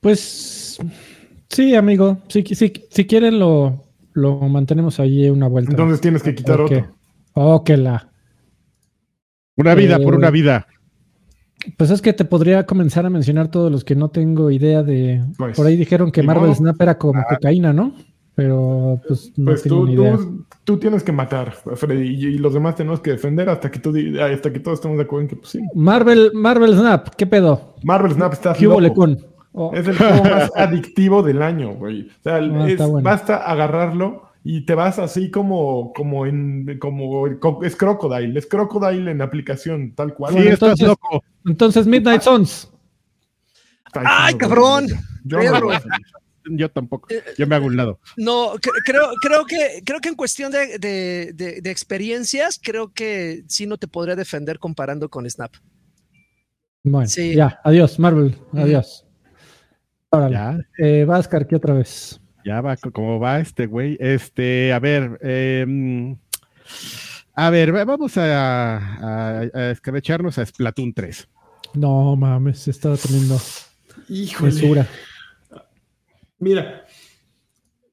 Pues sí, amigo. Si, si, si quieren lo, lo mantenemos ahí una vuelta. Entonces tienes que quitar Ok. otro. Oh, que la. Una vida por Eh, una vida. Pues es que te podría comenzar a mencionar todos los que no tengo idea de. Pues, Por ahí dijeron que Marvel modo. Snap era como cocaína, ¿no? Pero pues no Pues tengo tú, ni idea. tú, tú tienes que matar, Freddy, y, y los demás tenemos que defender hasta que, tú, hasta que todos estemos de acuerdo en que pues sí. Marvel, Marvel Snap, ¿qué pedo? Marvel Snap estás ¿Qué hubo, loco. Lecón? Oh, Es el juego más adictivo del año, güey. O sea, Ah, es- está bueno. basta agarrarlo y te vas así como, como en, como es Crocodile, es Crocodile en aplicación, tal cual. Sí, bueno, estás entonces- loco. Entonces, Midnight. Está ¡Ay, cabrón! Yo no a hacer. Yo tampoco. Yo me hago un lado. No, cre- creo, creo, que, creo que en cuestión de, de- de- de experiencias, creo que sí no te podría defender comparando con Snap. Bueno, Sí. ya, adiós, Marvel, adiós. Órale. Ya, Eh, Vázcar, ¿qué otra vez? ya va, co- como va este güey. Este, a ver, eh, a ver, va- vamos a, a, a escabecharnos a Splatoon 3. No mames, estaba teniendo Híjole. mesura. Mira,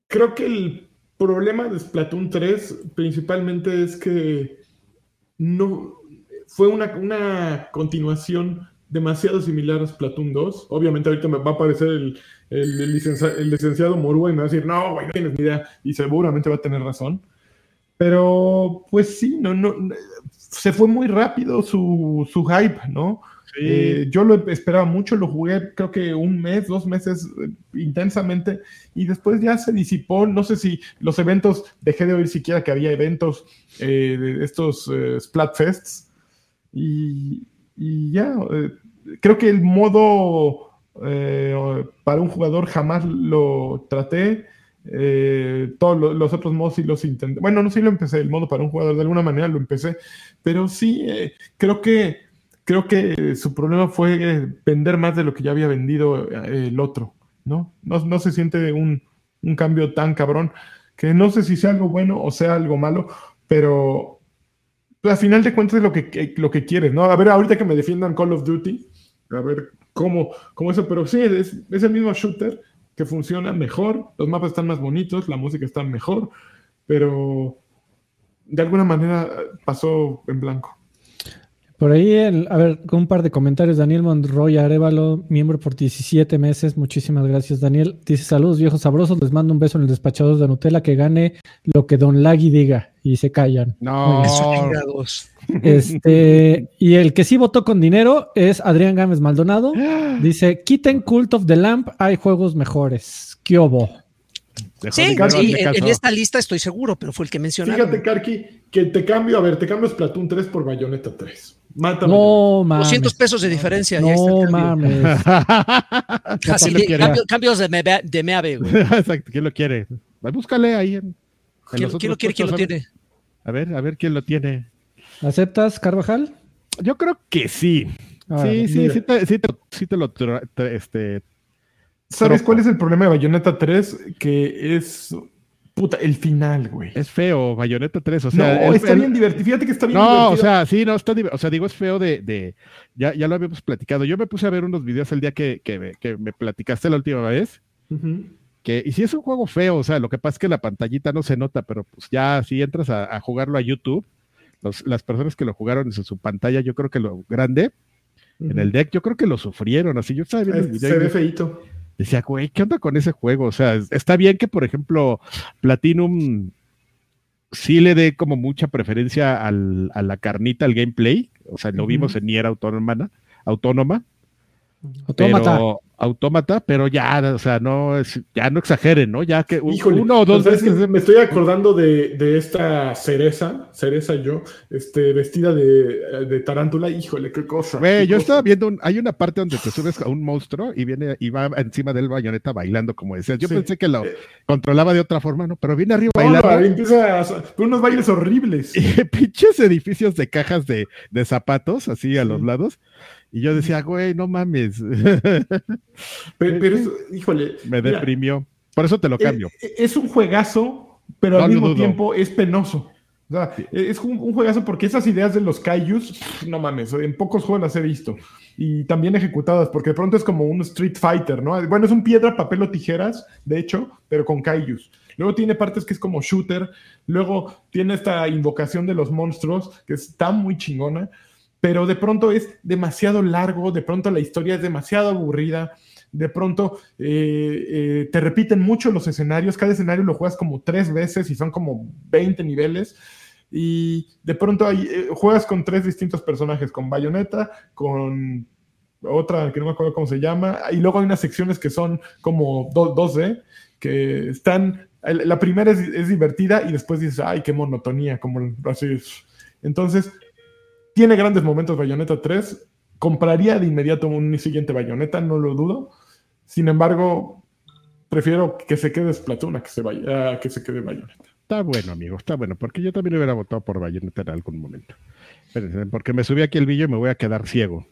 creo que el problema de Splatoon 3 principalmente es que no fue una, una continuación demasiado similar a Splatoon 2. Obviamente ahorita me va a aparecer el, el, el licencia- el licenciado Morúa y me va a decir, no, güey, no tienes ni idea. Y seguramente va a tener razón. Pero, pues sí, no, no, se fue muy rápido su, su hype, ¿no? Eh, yo lo esperaba mucho, lo jugué creo que un mes, dos meses eh, intensamente y después ya se disipó. No sé si los eventos, dejé de oír siquiera que había eventos eh, de estos eh, Splatfests y, y ya, eh, creo que el modo eh, para un jugador jamás lo traté. Eh, todos lo- los otros modos sí los intenté. Bueno, no sí lo empecé, el modo para un jugador de alguna manera lo empecé, pero sí, creo que creo que su problema fue vender más de lo que ya había vendido el otro, ¿no? No, no se siente un, un cambio tan cabrón que no sé si sea algo bueno o sea algo malo, pero pues, al final de cuentas es lo que, que- lo que quieres, ¿no? A ver, ahorita que me defiendan Call of Duty, a ver cómo, cómo eso, pero sí, es, es el mismo shooter que funciona mejor, los mapas están más bonitos, la música está mejor, pero de alguna manera eh, pasó en blanco. Por ahí, el- a ver, con un par de comentarios. Daniel Monroy Arevalo, miembro por 17 meses. Muchísimas gracias, Daniel. Dice: Saludos, viejos sabrosos. Les mando un beso en el despachador de Nutella. Que gane lo que Don Lagui diga. Y se callan. No. Este, y el que sí votó con dinero es Adrián Gámez Maldonado. Dice: Quiten Cult of the Lamp. Hay juegos mejores. ¿Qué obo? dejó Sí, en, en caso. esta lista estoy seguro, pero fue el que mencionaron. Fíjate, Karki, que te cambio, a ver, te cambio Splatoon 3 por Bayonetta 3. Mátame. No mames. 200 pesos de diferencia. ya está el No mames. Cambio- cambios de, Mebe- de Meave, güey. Exacto, ¿quién lo quiere? Búscale ahí en, en ¿Quién, los quién lo quiere? ¿Quién lo tiene? A ver, a ver quién lo tiene. ¿Aceptas, Carvajal? Yo creo que sí. Ah, sí, sí, sí te, sí te, sí te lo tra- tra- este, ¿Sabes cuál es el problema de Bayonetta 3? Que es. Puta, el final, güey. es feo, Bayonetta 3, o sea, no, está el- bien divertido. Fíjate que está bien No, o sea, sí, no, está, o sea, digo, es feo de, de ya, ya lo habíamos platicado. Yo me puse a ver unos videos el día que, que, me- que me platicaste la última vez, que, y sí es un juego feo, o sea, lo que pasa es que la pantallita no se nota, pero pues ya si entras a, a jugarlo a YouTube, los- las personas que lo jugaron en su, su pantalla, yo creo que lo grande, en el deck, yo creo que lo sufrieron, así yo estaba viendo el Es- video se ve feito. Decía, güey, ¿qué onda con ese juego? O sea, es- está bien que, por ejemplo, Platinum sí le dé como mucha preferencia al- a la carnita, al gameplay. O sea, lo vimos en Nier Autónoma, autónoma, Autómata. pero autómata, pero ya, o sea, no es, ya no exageren, ¿no? Ya que un- Híjole, uno o dos ¿sabes veces. me estoy acordando de, de esta cereza, cereza yo, este, vestida de, de tarántula. Híjole, qué cosa. Güey, qué yo cosa. estaba viendo, un- hay una parte donde te subes a un monstruo y viene y va encima del bayoneta bailando, como decías. Yo Sí. pensé que lo Eh. controlaba de otra forma, ¿no? Pero viene arriba No, bailando. no, empieza a, unos bailes horribles. y pinches edificios de cajas de, de zapatos así a los lados. Y yo decía, güey, no mames. Pero, pero es- híjole. Me mira, deprimió. Por eso te lo eh, cambio. eh, Es un juegazo, pero No al mismo dudo. tiempo es penoso. O sea, es un, un juegazo porque esas ideas de los kaijus, no mames, en pocos juegos las he visto. Y también ejecutadas, porque de pronto es como un Street Fighter, ¿no? Bueno, es un piedra, papel o tijeras, de hecho, pero con kaijus. Luego tiene partes que es como shooter. Luego tiene esta invocación de los monstruos, que está muy chingona. Pero de pronto es demasiado largo, de pronto la historia es demasiado aburrida. De pronto eh, eh, te repiten mucho los escenarios. Cada escenario lo juegas como tres veces y son como 20 niveles. Y de pronto hay, eh, juegas con tres distintos personajes, con Bayonetta, con otra que no me acuerdo cómo se llama, y luego hay unas secciones que son como do- 2D, que están, la primera es, es divertida y después dices, ay, qué monotonía, como así es. Entonces, tiene grandes momentos Bayonetta 3, compraría de inmediato un siguiente Bayonetta, no lo dudo, sin embargo, prefiero que se quede Splatoon a que se, vaya, a que se quede Bayonetta. Está bueno, amigo, está bueno, porque yo también hubiera votado por Bayonetta en algún momento. Espérense, porque me subí aquí el vídeo y me voy a quedar ciego.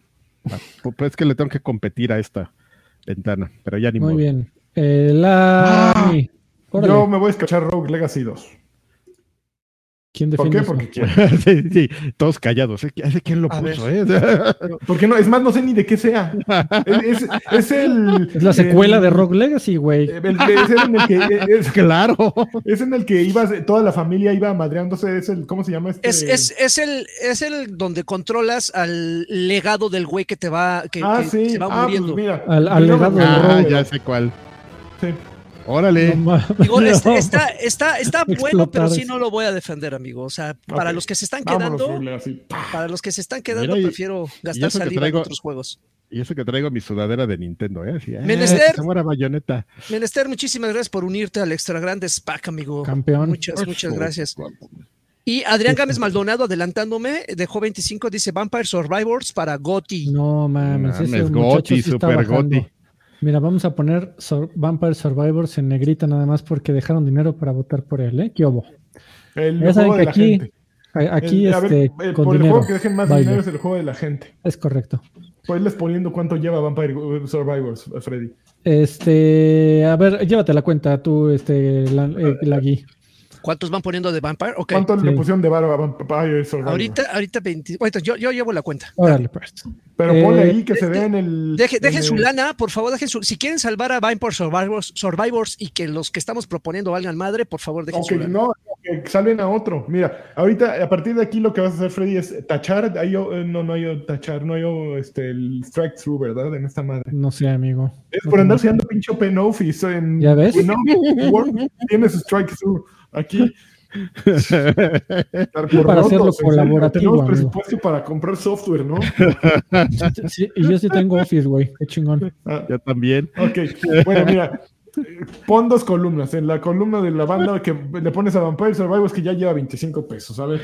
Ah, Pues es que le tengo que competir a esta ventana, pero ya ni Muy modo. bien. Eh, la... Ah. Yo me voy a escachar Rogue Legacy 2. ¿Quién ¿Por defiende qué? eso? Porque quiero. sí, sí, todos callados. ¿eh? ¿Ese quién lo A puso? ver. eh? ¿Por qué no? Es más, no sé ni de qué sea. Es, es- es el. Es la secuela el- de Rock Legacy, güey. el- es en el que. Es, claro. es en el que ibas, toda la familia iba madreándose. Es el. ¿Cómo se llama este? Es, es, es, el, es el donde controlas al legado del güey que te va, que, ah, que sí. se va ah, pues muriendo. mira. Al- legado del Ah, ya sé cuál. sí. Órale. No mames, Digo, es- no. está, está, está bueno, pero sí no lo voy a defender, amigo. O sea, para los que se están Vámonos, quedando, así. para los que se están quedando, Mira, y- prefiero gastar saliva traigo- en otros juegos. Y eso que traigo mi sudadera de Nintendo, ¿eh? Así, eh, Menester. muera bayoneta. Menester, muchísimas gracias por unirte al Extra Grande Pack, amigo. Campeón. Muchas, muchas gracias. Y Adrián Gámez Maldonado, adelantándome, dejó 25, dice Vampire Survivors para Goti. No mames, Mames, sí está super bajando. Mira, vamos a poner Sur- Vampire Survivors en negrita nada más porque dejaron dinero para votar por él, ¿eh? ¿Qué hubo? El Ya saben juego que de la aquí, gente. a- aquí El- a ver, este, eh, con por el juego que dejen más dinero es el juego de la gente. Es correcto. Pues les poniendo cuánto lleva Vampire Survivors, Freddy. Este, a ver, llévate la cuenta tú, este, la, eh, Lagui. ¿Cuántos van poniendo de Vampire? Ok. ¿Cuánto le Sí. pusieron de varo a Vampire Survivors? Ahorita, ahorita 20. Ahorita yo, yo llevo la cuenta. Órale, pues. Pero ponle Eh, ahí que se vea en el. Deje- dejen en su el- lana, por favor, dejen su. Si quieren salvar a Vampire Survivors, Survivors y que los que estamos proponiendo valgan madre, por favor, dejen Aunque su lana. no, que salven a otro. Mira, ahorita, a partir de aquí, lo que vas a hacer, Freddy, es tachar. Ahí, yo- eh, no, no hay tachar, no hay este, el strike through, ¿verdad? En esta madre. No sé, amigo. Es por andar siendo pinche open office. En, ¿Ya ves? No, Word tiene su strike through. Aquí. Para hacerlo colaborativo, Tenemos amigo. presupuesto para comprar software, ¿no? Sí, y yo sí tengo Office, güey. Qué chingón. Ah, Yo también. Ok, bueno, mira, pon dos columnas. En la columna de la banda que le pones a Vampire Survivors que ya lleva 25 pesos, a ver.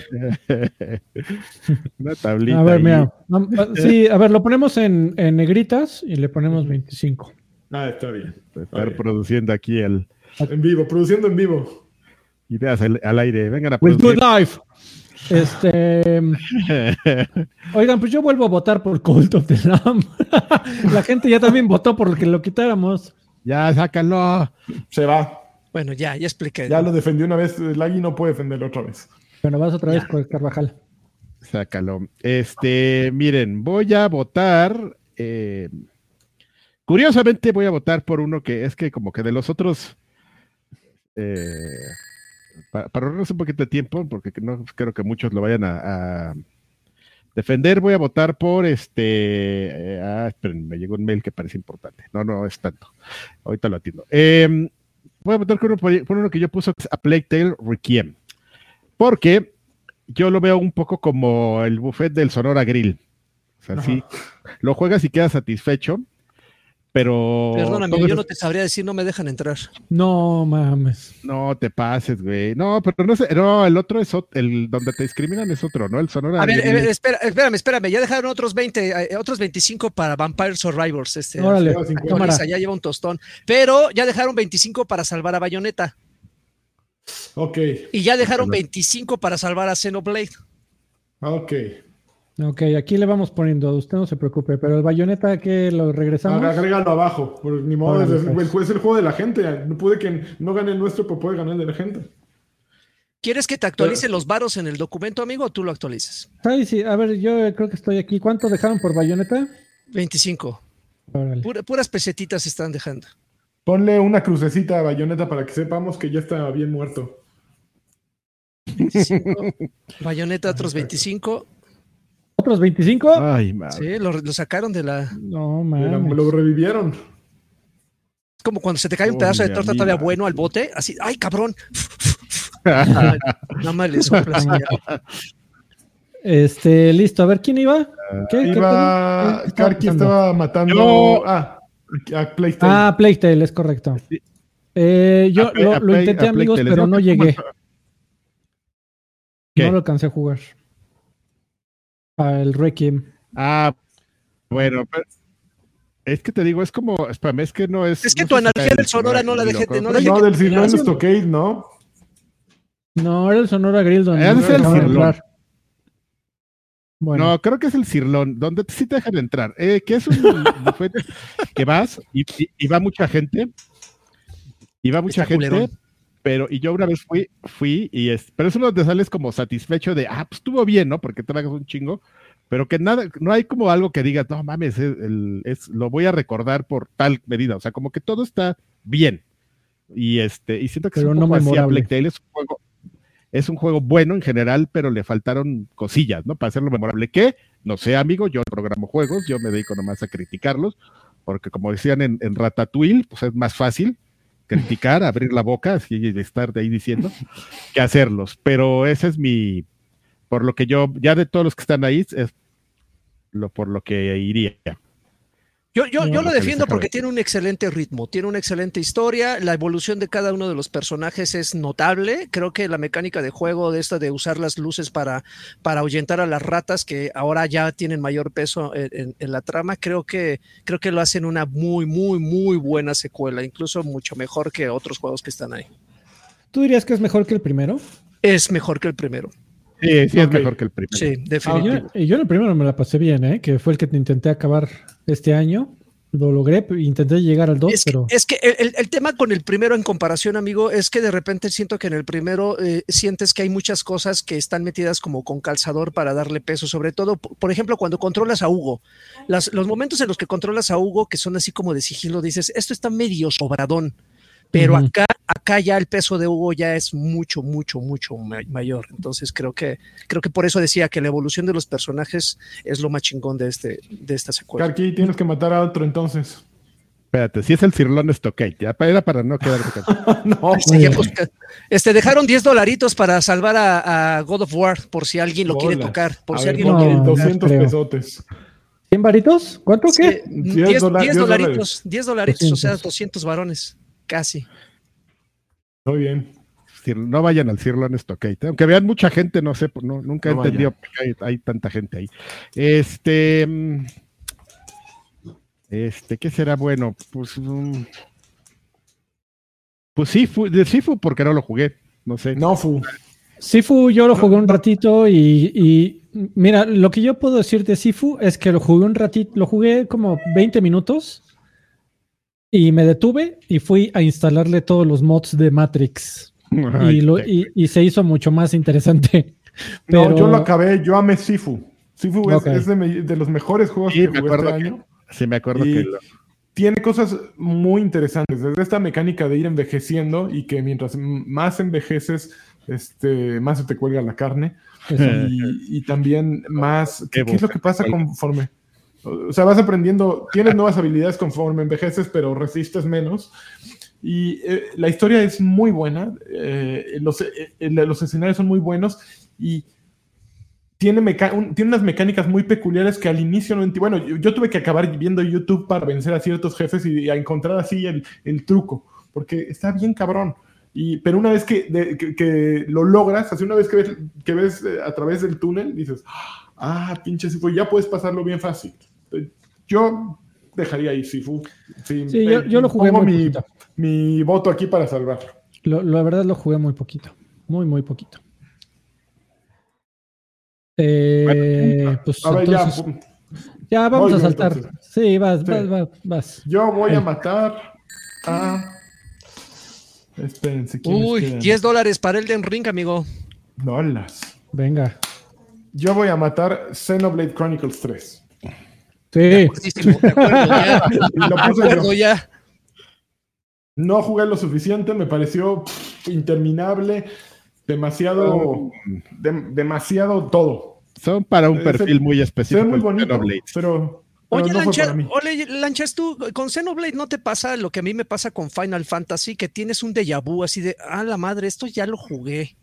Una tablita. A ver, ahí. mira. Sí, a ver, lo ponemos en, en negritas y le ponemos 25. Ah, está bien. Estar bien. produciendo aquí el. En vivo, produciendo en vivo. Ideas al, al aire. Vengan a With good life. Este. Oigan, pues yo vuelvo a votar por Cult of the Lamb. La gente ya también votó por que lo quitáramos. ya, sácalo. Se va. Bueno, ya, ya expliqué. Ya lo defendió una vez. El Agui no puede defenderlo otra vez. Bueno, vas otra vez por Carvajal. Sácalo. Este, miren, voy a votar. eh, curiosamente, voy a votar por uno que es que, como que de los otros. eh, pa- para ahorrarnos un poquito de tiempo, porque no creo que muchos lo vayan a, a defender, voy a votar por este. eh, ah, esperen, me llegó un mail que parece importante. No, no es tanto. Ahorita lo atiendo. Em, voy a votar por uno, por uno que yo puse a Plague Tale Requiem. Porque yo lo veo un poco como el buffet del Sonora Grill. O sea, Ajá. sí, lo juegas y quedas satisfecho, pero... Perdóname, yo no te sabría decir, no me dejan entrar. No mames. No te pases, güey. No, pero no sé, no, el otro es el donde te discriminan es otro, ¿no? El Sonora A ver, ver, espera, espérame, espérame, ya dejaron otros 20, eh, otros 25 para Vampire Survivors. Este, Órale, actualiza, ya lleva un tostón. Pero ya dejaron 25 para salvar a Bayonetta. Ok, Y ya dejaron Perdón. 25 para salvar a Xenoblade. ok. Ok, aquí le vamos poniendo, usted no se preocupe, pero el bayoneta que lo regresamos. Agrégalo abajo. Por, ni modo, Órale, es, pues. el, es el juego de la gente. No puede que no gane el nuestro, pero puede ganar el de la gente. ¿Quieres que te actualice los varos en el documento, amigo, o tú lo actualizas? Ay, sí, a ver, yo creo que estoy aquí. ¿Cuánto dejaron por bayoneta? 25. Órale. Pura- puras pesetitas están dejando. Ponle una crucecita a Bayonetta para que sepamos que ya está bien muerto. 25. Bayonetta, otros 25. ¿Otros 25? Ay, madre. Sí, lo, lo sacaron de la. No mames. Lo revivieron. Es como cuando se te cae un Oh, pedazo de torta amiga. todavía bueno al bote. Así, ¡ay, cabrón! Nada más le soplas. Este, listo, a ver, ¿quién iba? ¿Qué? ¿Qué Iba. pedí? ¿Qué estaba Karki pasando? estaba matando. Yo- Ah, a PlayStation. Ah, Playtale, es correcto. Eh, yo Play- lo, a lo Play- intenté, amigos, Playtale. pero no llegué. ¿Qué? No lo alcancé a jugar. Al Requiem. Ah, bueno, pero es que te digo, es como, espérame, es que no es. Es que no tu analogía del Sonora no la dejé- ¿no? no la no, dejé- del Sirloin Gracias. Stockade, ¿no? No, era el Sonora Grill donde Ese no es el Cirlón. Bueno, No, creo que es el Cirlón, donde sí te dejan entrar. Eh, que es un que vas y, y- y va mucha gente. Y va mucha Está gente. culerón. Pero, y yo una vez fui, fui, y es, pero es uno donde sales como satisfecho de, ah, pues estuvo bien, ¿no? Porque te hagas un chingo, pero que nada, no hay como algo que digas, no mames, es, el- es- lo voy a recordar por tal medida. O sea, como que todo está bien. Y este, y siento que Pero es un no poco así a memorable. Plague Tale, es un juego, es un juego bueno en general, pero le faltaron cosillas, ¿no? Para hacerlo memorable. Que, no sé, amigo, yo no programo juegos, yo me dedico nomás a criticarlos, porque como decían en, en Ratatouille, pues es más fácil criticar, abrir la boca, y estar de ahí diciendo, que hacerlos. Pero ese es mi, por lo que yo, ya de todos los que están ahí, es lo por lo que iría. Yo, yo, yo lo defiendo porque tiene un excelente ritmo, tiene una excelente historia, la evolución de cada uno de los personajes es notable. Creo que la mecánica de juego de esta de usar las luces para, para ahuyentar a las ratas, que ahora ya tienen mayor peso en, en- en la trama, creo que, creo que lo hacen una muy, muy, muy buena secuela, incluso mucho mejor que otros juegos que están ahí. ¿Tú dirías que es mejor que el primero? Es mejor que el primero. Sí, es mejor que el primero. Sí, Ah, yo, definitivo. y yo en el primero me la pasé bien, ¿eh? Que fue el que te intenté acabar este año. Lo logré, intenté llegar al 2, Es que, pero es que el, el- tema con el primero en comparación, amigo, es que de repente siento que en el primero eh, sientes que hay muchas cosas que están metidas como con calzador para darle peso, sobre todo, por ejemplo, cuando controlas a Hugo. Las- los momentos en los que controlas a Hugo, que son así como de sigilo, dices, esto está medio sobradón, pero acá, acá ya el peso de Hugo ya es mucho, mucho, mucho ma- mayor. Entonces creo que, creo que por eso decía que la evolución de los personajes es lo más chingón de, este, de esta secuela. Karki, tienes que matar a otro entonces. Espérate, si es el Cirlón Stockade, ya era para no quedarme con- no, Sí, pues, este, dejaron 10 dolaritos para salvar a, a God of War, por si alguien lo quiere tocar, por A si ver, alguien lo ponle quiere no, 200 creo. pesotes. ¿100 varitos? ¿Cuánto Sí, qué? 10 10, dola- 10 10 dolaritos, 10 dolaritos, o sea, 200. 200 varones, casi. Muy bien. No vayan al Cirlón Stockade. Aunque vean mucha gente, no sé, no, nunca he No entendido por qué hay, hay tanta gente ahí. Este. mm, Este, ¿qué será bueno? Pues. mm, Pues Sifu, de Sifu porque no lo jugué, no sé. No, Fu. Sifu yo lo jugué un ratito y, y, mira, lo que yo puedo decir de Sifu es que lo jugué un ratito, lo jugué como 20 minutos y me detuve y fui a instalarle todos los mods de Matrix Ay, y, lo- y- y se hizo mucho más interesante. No, Pero- yo lo acabé, yo amé Sifu. Sifu es, de, los mejores juegos Sí, que me jugué este que- año. sí, me acuerdo Y- que lo- Tiene cosas muy interesantes, desde esta mecánica de ir envejeciendo y que mientras más envejeces, este, más se te cuelga la carne. Y, y también más, ¿qué, es lo que pasa conforme? O sea, vas aprendiendo, tienes nuevas habilidades conforme envejeces, pero resistes menos. Y eh, la historia es muy buena, eh, los, eh, los escenarios son muy buenos y tiene, tiene unas mecánicas muy peculiares que al inicio no. Bueno, yo, tuve que acabar viendo YouTube para vencer a ciertos jefes y, a encontrar así el, el truco, porque está bien cabrón. Y, pero una vez que, que, lo logras, así una vez que ves, que ves a través del túnel, dices, ah, pinche Sifu, ya puedes pasarlo bien fácil. Eh, Yo dejaría ahí Sifu. Sí, Sí, yo- eh, yo lo jugué pongo muy mi, poquito. mi voto aquí para salvarlo. Lo- la verdad lo jugué muy poquito, muy, muy poquito. Eh, pues A ver, ya, entonces- pum. ya, vamos voy a saltar. entonces. Sí, vas, Sí. vas, vas, vas. Yo voy a matar a. Espérense. ¿quiénes Uy, quedan? 10 dólares para Elden Ring, amigo. Dolas. Venga. Yo voy a matar Xenoblade Chronicles 3. Sí. Buenísimo, de acuerdo, ya. Y lo De puse acuerdo, yo. ya. No jugué lo suficiente, me pareció pff, interminable, demasiado, dem- demasiado todo. son para un perfil muy específico. muy bonito, pero, pero Oye, no Lancha, ole, Lanchas, tú con Xenoblade no te pasa lo que a mí me pasa con Final Fantasy, que tienes un déjà vu así de, ah, la madre, esto ya lo jugué.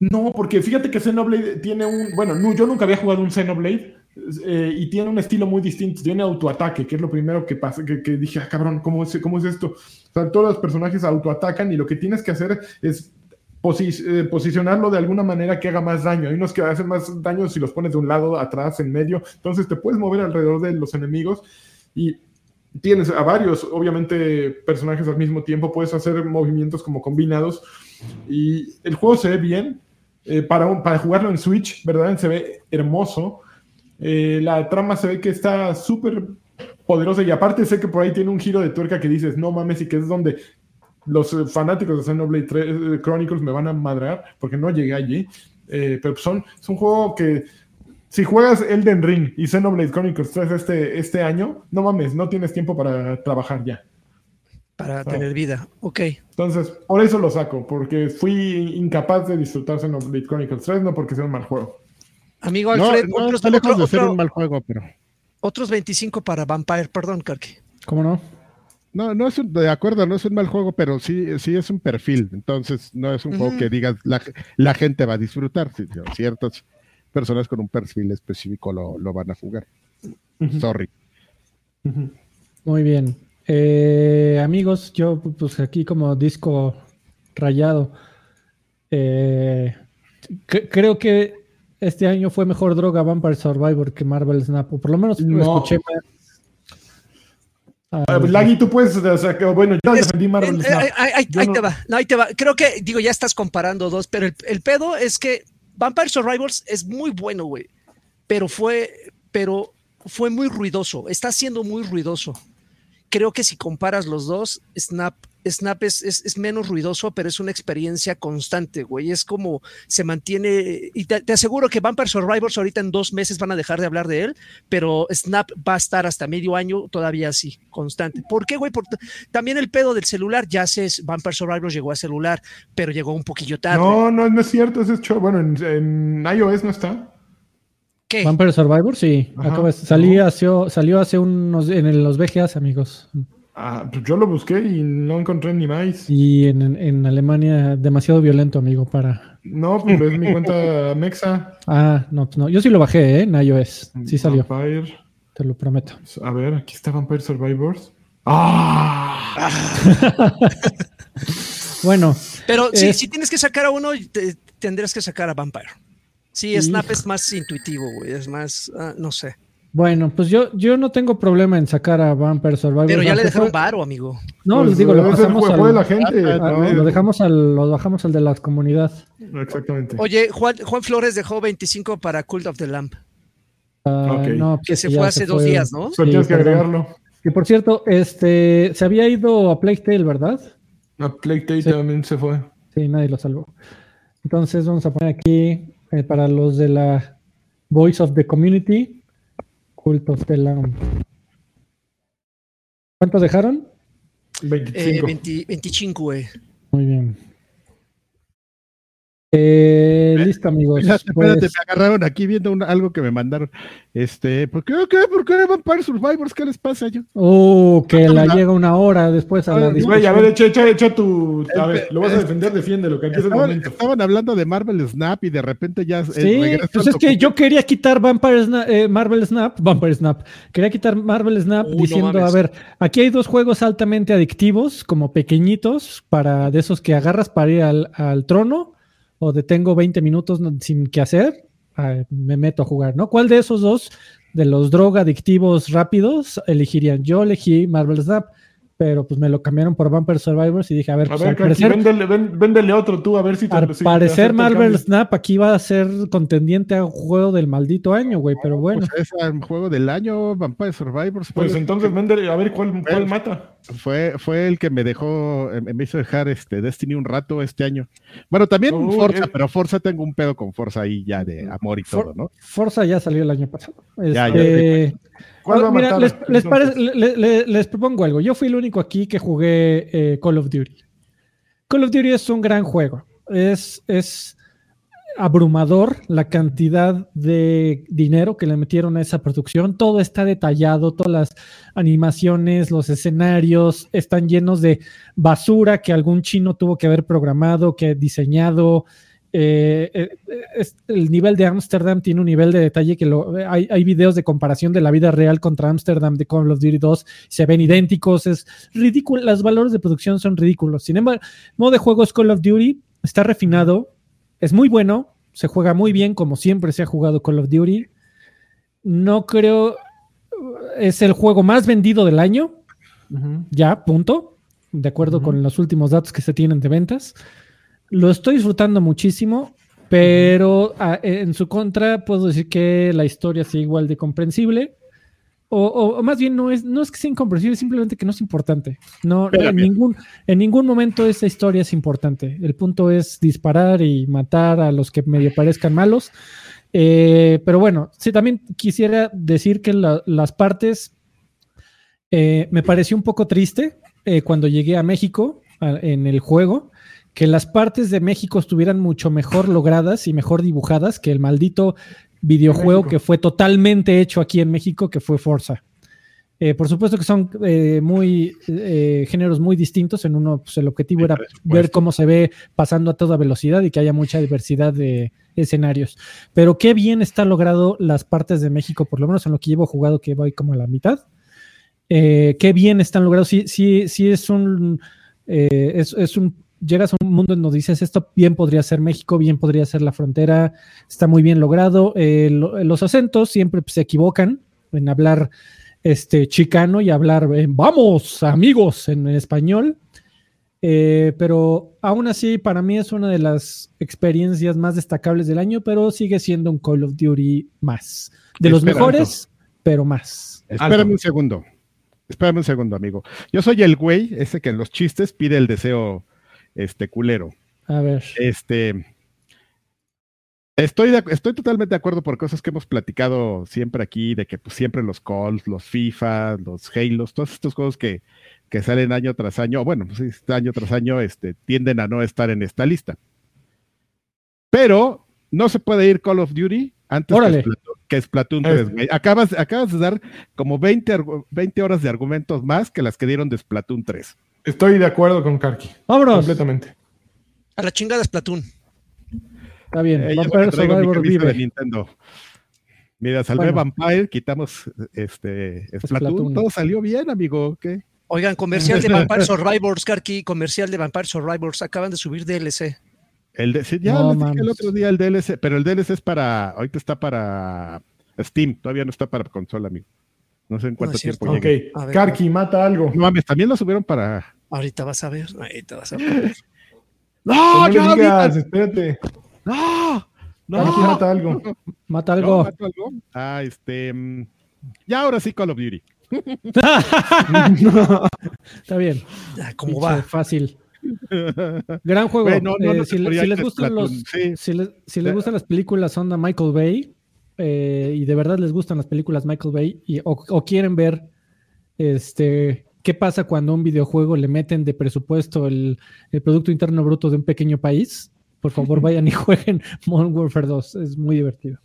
No, porque fíjate que Xenoblade tiene un. Bueno, no, yo nunca había jugado un Xenoblade eh, y tiene un estilo muy distinto. Tiene autoataque, que es lo primero que pasa. Que, dije, ah, cabrón, ¿cómo es, ¿cómo es esto? O sea, todos los personajes autoatacan y lo que tienes que hacer es eh, posicionarlo de alguna manera que haga más daño. Hay unos que hacen más daño si los pones de un lado, atrás, en medio. Entonces te puedes mover alrededor de los enemigos y tienes a varios, obviamente, personajes al mismo tiempo. Puedes hacer movimientos como combinados y el juego se ve bien. Eh, para, para jugarlo en Switch, ¿verdad? Se ve hermoso. Eh, la trama se ve que está súper poderosa y aparte sé que por ahí tiene un giro de tuerca que dices, no mames, y que es donde los eh, fanáticos de Xenoblade 3, eh, Chronicles me van a madrear porque no llegué allí. Eh, pero son, es un juego que si juegas Elden Ring y Xenoblade Chronicles 3 este, este año, no mames, no tienes tiempo para trabajar ya. Para Ah. tener vida. Ok. Entonces, por eso lo saco, porque fui incapaz de disfrutar Xenoblade Chronicles 3, no porque sea un mal juego. Amigo Alfred, no otros, está lejos otro- de ser otro- un mal juego, pero. otros 25 para Vampire. Perdón, Karki. ¿Cómo no? No, no es un, de acuerdo, no es un mal juego, pero sí, sí es un perfil. Entonces, no es un juego que digas la, la gente va a disfrutar. Ciertas personas con un perfil específico lo, lo van a jugar. Sorry. Muy bien. Eh, amigos, yo pues aquí como disco rayado. eh, cre- creo que este año fue mejor droga Vampire Survivor que Marvel Snap. O por lo menos No. escuché más. Ah, Lagui, tú puedes, o sea, que, bueno, yo Es- defendí Marvel Eh, Snap. eh, ahí- no- te va, no, ahí te va. Creo que, digo, ya estás comparando dos, pero el, el pedo es que Vampire Survivors es muy bueno, güey. Pero fue, pero fue muy ruidoso. Está siendo muy ruidoso. Creo que si comparas los dos, Snap, Snap es, es, es menos ruidoso, pero es una experiencia constante, güey. Es como se mantiene. Y te, te aseguro que Vampire Survivors ahorita en dos meses van a dejar de hablar de él, pero Snap va a estar hasta medio año todavía así, constante. ¿Por qué, güey? Porque también el pedo del celular, ya sé, Vampire Survivors llegó a celular, pero llegó un poquillo tarde. No, no, no es cierto, ese es show. Bueno, en, en iOS no está. ¿Qué? Vampire Survivor, sí. Ajá. Acaba de- salí hace, salió hace unos en los VGAs, amigos. Ah, pues yo lo busqué y no encontré ni más. Y en, en Alemania, demasiado violento, amigo, para. No, pues es mi cuenta Mexa. Ah, no, pues no. Yo sí lo bajé, ¿eh? En iOS. Sí salió, Vampire. te lo prometo. A ver, aquí está Vampire Survivors. ¡Ah! Bueno, Pero si, Es- si tienes que sacar a uno, te- tendrías que sacar a Vampire. Sí, Snap es más intuitivo, güey. Es más, ah, no sé. Bueno, pues yo, yo no tengo problema en sacar a Vampire Survivor. Pero ya le dejaron varo, amigo. No, Pues, les digo, lo pasamos al, de la gente. a- ¿no? lo dejamos al, lo bajamos al de la comunidad. Exactamente. Oye, Juan, Juan Flores dejó 25 para Cult of the Lamp, Ah, Ok. no, que pues se fue hace dos fue. días, ¿no? Sí, tienes que agregarlo. Y por cierto, este se había ido a Plague Tale, ¿verdad? A Plague Tale Sí. también se fue. Sí, nadie lo salvó. Entonces vamos a poner aquí eh, para los de la Voice of the Community, Cult of the Lamb. ¿Cuántos dejaron? Eh, 25. 20 25, güey. Muy bien. Eh, listo, amigos. Espérate, espérate, Pues, me agarraron aquí viendo una- algo que me mandaron. Este, ¿por qué? ¿Qué? ¿Por qué Vampire Survivors? ¿Qué les pasa? Yo, oh, que la llega una hora después a la Güey, a ver, echa, echa, echa tu. A ver, lo vas a defender, defiéndelo, que aquí es el estaban, momento. estaban hablando de Marvel Snap y de repente ya. eh, Sí, regresan pues es que como- yo quería quitar Vampire Sna- eh, Marvel Snap, Vampire Snap, quería quitar Marvel Snap Uh, no diciendo, a ver, aquí hay dos juegos altamente adictivos, como pequeñitos, para de esos que agarras para ir al, al trono, o de tengo 20 minutos sin qué hacer, me meto a jugar, ¿no? ¿Cuál de esos dos, de los droga adictivos rápidos, elegirían? Yo elegí Marvel Snap, pero pues me lo cambiaron por Vampire Survivors y dije, a ver, A pues, ver, al parecer... véndele, ven- véndele otro tú, a ver si te Al si te parecer Marvel. Snap aquí va a ser contendiente a un juego del maldito año, güey, pero bueno. Pues es el juego del año, Vampire Survivors. Pues entonces véndele, a ver cuál, cuál mata. fue, fue el que me dejó, eh, me hizo dejar este Destiny un rato este año. Bueno, también Forza, eh. pero Forza tengo un pedo con Forza ahí ya de amor y For- todo, ¿no? Forza ya salió el año pasado. Ya, ya. ¿Cuál va a mira, les, les entonces? parece- le- le- les propongo algo. Yo fui el único aquí que jugué eh, Call of Duty. Call of Duty es un gran juego. Es, es abrumador la cantidad de dinero que le metieron a esa producción. Todo está detallado, todas las animaciones, los escenarios están llenos de basura que algún chino tuvo que haber programado, que diseñado. Eh, eh, es- el nivel de Amsterdam tiene un nivel de detalle que lo, hay, hay videos de comparación de la vida real contra Amsterdam de Call of Duty 2, se ven idénticos, es ridículo, los valores de producción son ridículos. Sin embargo, modo de juego es Call of Duty, está refinado, es muy bueno, se juega muy bien como siempre se ha jugado Call of Duty. No creo, es el juego más vendido del año, ya, punto, de acuerdo con los últimos datos que se tienen de ventas. Lo estoy disfrutando muchísimo, pero a- en su contra puedo decir que la historia sigue igual de comprensible. o, o- o más bien no es, no es que sea incomprensible, simplemente que no es importante. No, en, ningún, en ningún momento esa historia es importante. El punto es disparar y matar a los que medio parezcan malos. Eh, pero bueno, sí, también quisiera decir que la- las partes eh, me pareció un poco triste eh, cuando llegué a México a- en el juego, que las partes de México estuvieran mucho mejor logradas y mejor dibujadas que el maldito videojuego que fue totalmente hecho aquí en México, que fue Forza. Eh, por supuesto que son eh, muy eh, géneros muy distintos. En uno, pues, el objetivo Sí, era ver cómo se ve pasando a toda velocidad y que haya mucha diversidad de escenarios. Pero qué bien está logrado las partes de México, por lo menos en lo que llevo jugado, que voy como a la mitad. Eh, qué bien están logrados. Sí, sí, sí es un, es, es un, llegas a un mundo en donde dices esto bien podría ser México, bien podría ser la frontera, está muy bien logrado. Eh, lo- los acentos siempre se equivocan en hablar este chicano y hablar en, vamos amigos en, español. Eh, pero aún así, para mí es una de las experiencias más destacables del año, pero sigue siendo un Call of Duty más. De los Esperanto. mejores, pero más. Espérame un segundo. Espérame un segundo, amigo. Yo soy el güey, ese que en los chistes pide el deseo este culero. A ver. Este. Estoy, de- estoy totalmente de acuerdo por cosas que hemos platicado siempre aquí, de que pues, siempre los Calls, los FIFA, los Halos, todos estos juegos que, que salen año tras año, bueno, pues año tras año, este, tienden a no estar en esta lista. Pero no se puede ir Call of Duty antes Órale. que Splatoon, que Splatoon 3, güey. Acabas, acabas de dar como 20, argu- 20 horas de argumentos más que las que dieron de Splatoon 3. Estoy de acuerdo con Karki. Vámonos. Completamente. A la chingada Splatoon. Está bien. Eh, Vampire Survivor camisa de vive. Nintendo. Mira, salvé Bueno. Vampire, quitamos este Splatoon, todo salió bien, amigo. ¿qué? Oigan, comercial de Vampire Survivors, Karki, comercial de Vampire Survivors. Acaban de subir DLC. El de, sí, ya No les dije el otro día el DLC, pero el DLC es para, ahorita está para Steam, todavía no está para consola, amigo. No sé en cuánto es tiempo Ok. llegue. A ver, Karki, mata algo. No mames, también lo subieron para. Ahorita vas a ver. Ahorita vas a ver. ¡No! no ¡Ya digas, espérate. ¡No! ¡No! Mata algo. Mata ¿No? algo. ¿Mato algo? Ah, este. mm, Ya ahora sí Call of Duty. Está bien. ¿Cómo Pinche va? Fácil. Gran juego. No, no, Eh, no si, les gustan los, sí. si, les, si les Ya. gustan las películas onda Michael Bay eh, y de verdad les gustan las películas Michael Bay y, o, o quieren ver este qué pasa cuando a un videojuego le meten de presupuesto el, el producto interno bruto de un pequeño país, por favor vayan y jueguen Modern Warfare 2. Es muy divertido.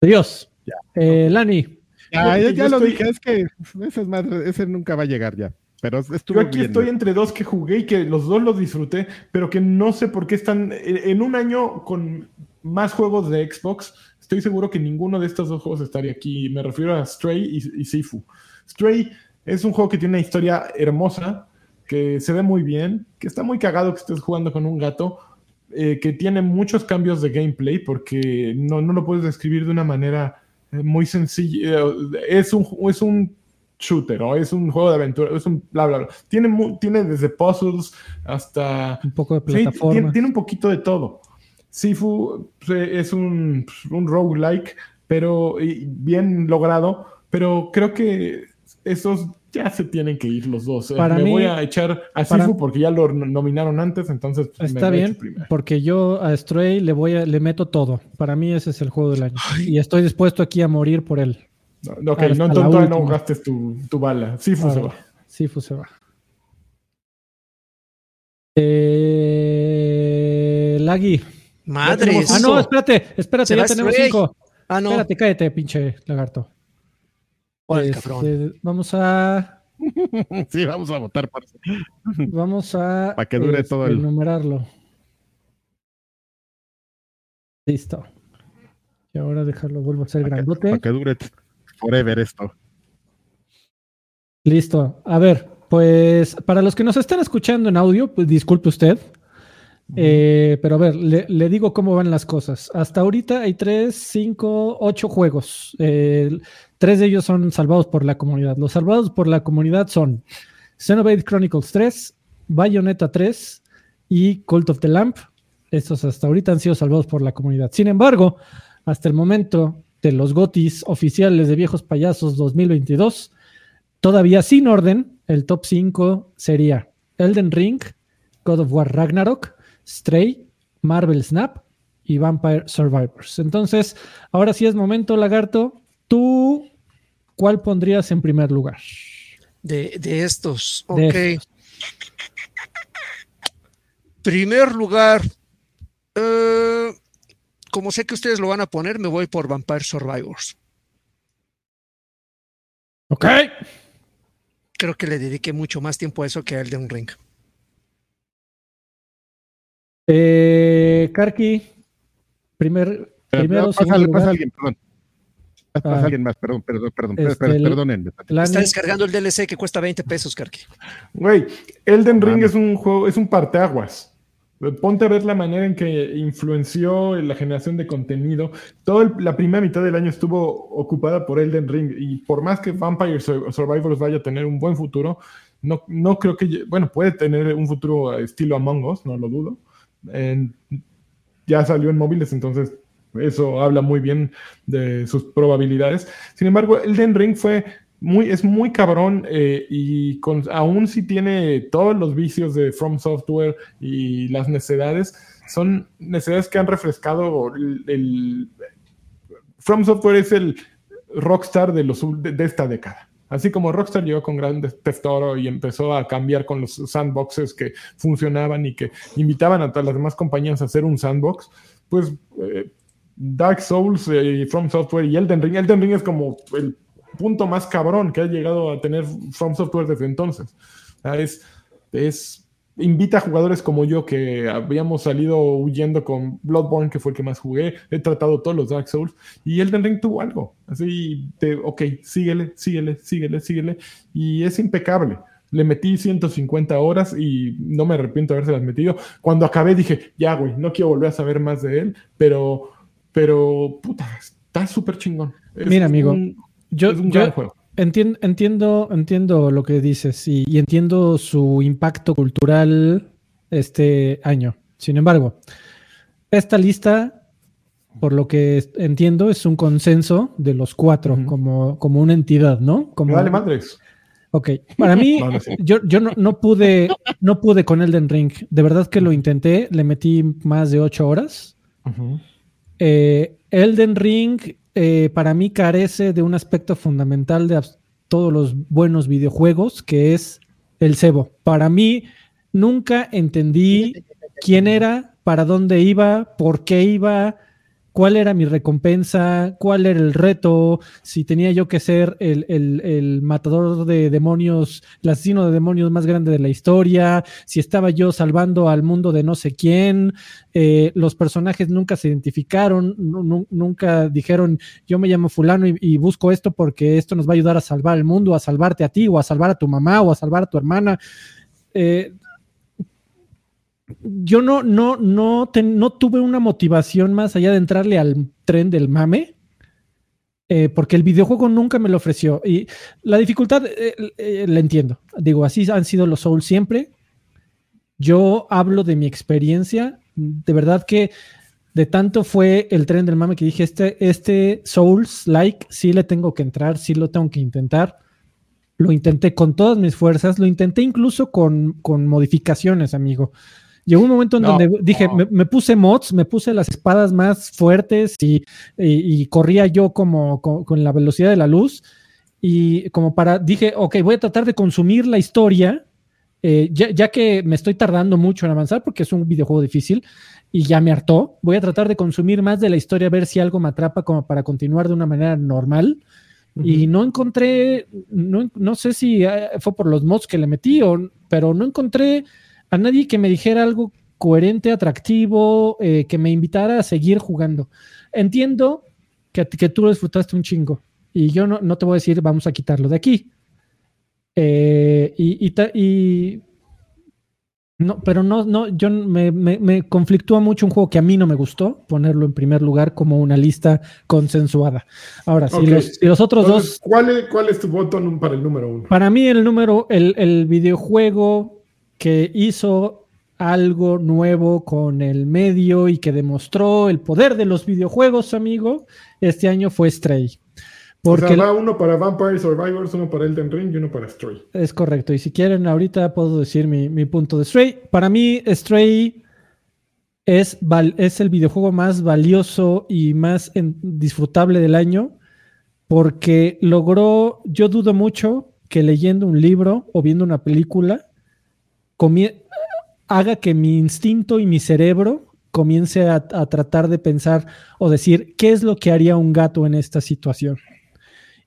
Adiós. Eh, Lani. Ya, Yo- ya, yo ya lo estoy- dije, es que ese, es madre- ese nunca va a llegar ya. Pero Yo aquí estoy entre dos que jugué y que los dos los disfruté, pero que no sé por qué están en en un año con más juegos de Xbox. Estoy seguro que ninguno de estos dos juegos estaría aquí. Me refiero a Stray y, y Sifu. Stray es un juego que tiene una historia hermosa, que se ve muy bien, que está muy cagado que estés jugando con un gato, eh, que tiene muchos cambios de gameplay porque no, no lo puedes describir de una manera eh, muy sencilla. Eh, Es un, es un shooter, o es un juego de aventura, es un bla, bla, bla. Tiene, mu- tiene desde puzzles hasta... Un poco de Sí, plataforma. tiene, tiene un poquito de todo. Sifu pues, es un, pues, un roguelike, pero bien logrado, pero creo que esos ya se tienen que ir los dos. eh. Para me mí- voy a echar a para- Sifu porque ya lo nominaron antes, entonces pues, me Está echo bien, primero. porque yo a Stray le voy a, le meto todo. Para mí ese es el juego del año. Y estoy dispuesto aquí a morir por él. No, ok, no, entonces no gastes tu, tu bala. Sifu se va. Sifu se va. Eh, Lagui. Madres. Ah, no, espérate, espérate, ya tenemos Stray. cinco. Ah, no. Espérate, cállate, pinche lagarto. Este, cabrón. vamos a. Sí, vamos a votar por eso. Vamos a. Pa' que dure todo el- Enumerarlo. Listo. Y ahora dejarlo, vuelvo a ser grandote. Para que dure forever esto. Listo. A ver, pues para los que nos están escuchando en audio, pues disculpe usted. Eh, pero a ver, le, le digo cómo van las cosas. Hasta ahorita hay tres, cinco, ocho juegos. Eh, tres de ellos son salvados por la comunidad. Los salvados por la comunidad son Xenoblade Chronicles 3, Bayonetta 3 y Cult of the Lamp. Estos hasta ahorita han sido salvados por la comunidad. Sin embargo, hasta el momento, de los GOTIS oficiales de Viejos Payasos 2022, todavía sin orden, el top 5 sería Elden Ring, God of War Ragnarok, Stray, Marvel Snap y Vampire Survivors. Entonces, ahora sí es momento, Lagarto. ¿Tú cuál pondrías en primer lugar? De, estos, ok. Primer lugar, eh, como sé que ustedes lo van a poner, me voy por Vampire Survivors. Ok. Creo que le dediqué mucho más tiempo a eso que a Elden Ring. Eh, Karki, primer, primero, pasa, alguien, perdón. Pasa ah. alguien más, perdón, perdón, perdón, este. Está descargando el DLC que cuesta 20 pesos, Karki. Güey, Elden Ring es un juego, es un parteaguas. Ponte a ver la manera en que influenció la generación de contenido. Toda la primera mitad del año estuvo ocupada por Elden Ring y por más que Vampire Survivors vaya a tener un buen futuro, no, no creo que, bueno, puede tener un futuro estilo Among Us, no lo dudo. ya salió en móviles, entonces eso habla muy bien de sus probabilidades. Sin embargo, Elden Ring fue muy, es muy cabrón eh, y aún si tiene todos los vicios de From Software y las necedades, son necedades que han refrescado el, From Software es el rockstar de, los, de, esta década. Así como Rockstar llegó con grandes Theft y empezó a cambiar con los sandboxes que funcionaban y que invitaban a todas las demás compañías a hacer un sandbox, pues eh, Dark Souls y From Software y Elden Ring. Elden Ring es como el punto más cabrón que ha llegado a tener From Software desde entonces. es, es, invita a jugadores como yo que habíamos salido huyendo con Bloodborne, que fue el que más jugué. He tratado todos los Dark Souls y Elden Ring tuvo algo. Así de, ok, síguele, síguele, síguele, síguele. Y es impecable. Le metí 150 horas y no me arrepiento de haberse las metido. Cuando acabé dije, ya, güey, no quiero volver a saber más de él, pero, pero, puta, está súper chingón. Mira, amigo, yo, Entiendo, entiendo, entiendo lo que dices y, y, entiendo su impacto cultural este año. Sin embargo, esta lista, por lo que entiendo, es un consenso de los cuatro como, como una entidad, ¿no? Como, vale madres. Ok, para mí, yo, yo no, no, pude, no pude con Elden Ring. De verdad que lo intenté, le metí más de ocho horas. Eh, Elden Ring eh, para mí carece de un aspecto fundamental de todos los buenos videojuegos, que es el cebo. Para mí, nunca entendí quién era, para dónde iba, por qué iba, cuál era mi recompensa, cuál era el reto, si tenía yo que ser el, matador de demonios, el asesino de demonios más grande de la historia, si estaba yo salvando al mundo de no sé quién, eh, los personajes nunca se identificaron, nunca dijeron yo me llamo fulano y, busco esto porque esto nos va a ayudar a salvar el mundo, a salvarte a ti o a salvar a tu mamá o a salvar a tu hermana. Eh, yo no, no, no, no tuve una motivación más allá de entrarle al tren del mame. Eh, porque el videojuego nunca me lo ofreció. Y la dificultad eh, eh, la entiendo. Digo, así han sido los Souls siempre. Yo hablo de mi experiencia. De verdad que de tanto fue el tren del mame que dije, este, este Souls like, sí le tengo que entrar, sí lo tengo que intentar. Lo intenté con todas mis fuerzas, lo intenté incluso con, con modificaciones, amigo. Llegó un momento en donde dije, me, puse mods, me puse las espadas más fuertes y, corría yo como con, la velocidad de la luz. Y como para, dije, ok, voy a tratar de consumir la historia, eh, ya, que me estoy tardando mucho en avanzar porque es un videojuego difícil y ya me hartó, voy a tratar de consumir más de la historia, a ver si algo me atrapa como para continuar de una manera normal. Y no encontré, no, no, sé si eh, fue por los mods que le metí, o, pero no encontré a nadie que me dijera algo coherente, atractivo, eh, que me invitara a seguir jugando. Entiendo que, que, tú lo disfrutaste un chingo y yo no, no, te voy a decir vamos a quitarlo de aquí. Eh, y, y, no, pero no, no, yo me, me, conflictúa mucho un juego que a mí no me gustó ponerlo en primer lugar como una lista consensuada. Ahora, si, los, otros dos. ¿cuál es, ¿Cuál es tu voto para el número uno? Para mí, el número, el, el videojuego que hizo algo nuevo con el medio y que demostró el poder de los videojuegos, amigo, este año fue Stray. Porque o sea, va uno para Vampire Survivors, uno para Elden Ring y uno para Stray. Es correcto. Y si quieren, ahorita puedo decir mi, mi punto de Stray. Para mí, Stray es, es el videojuego más valioso y más disfrutable del año porque logró, yo dudo mucho que leyendo un libro o viendo una película haga que mi instinto y mi cerebro comience a, tratar de pensar o decir qué es lo que haría un gato en esta situación.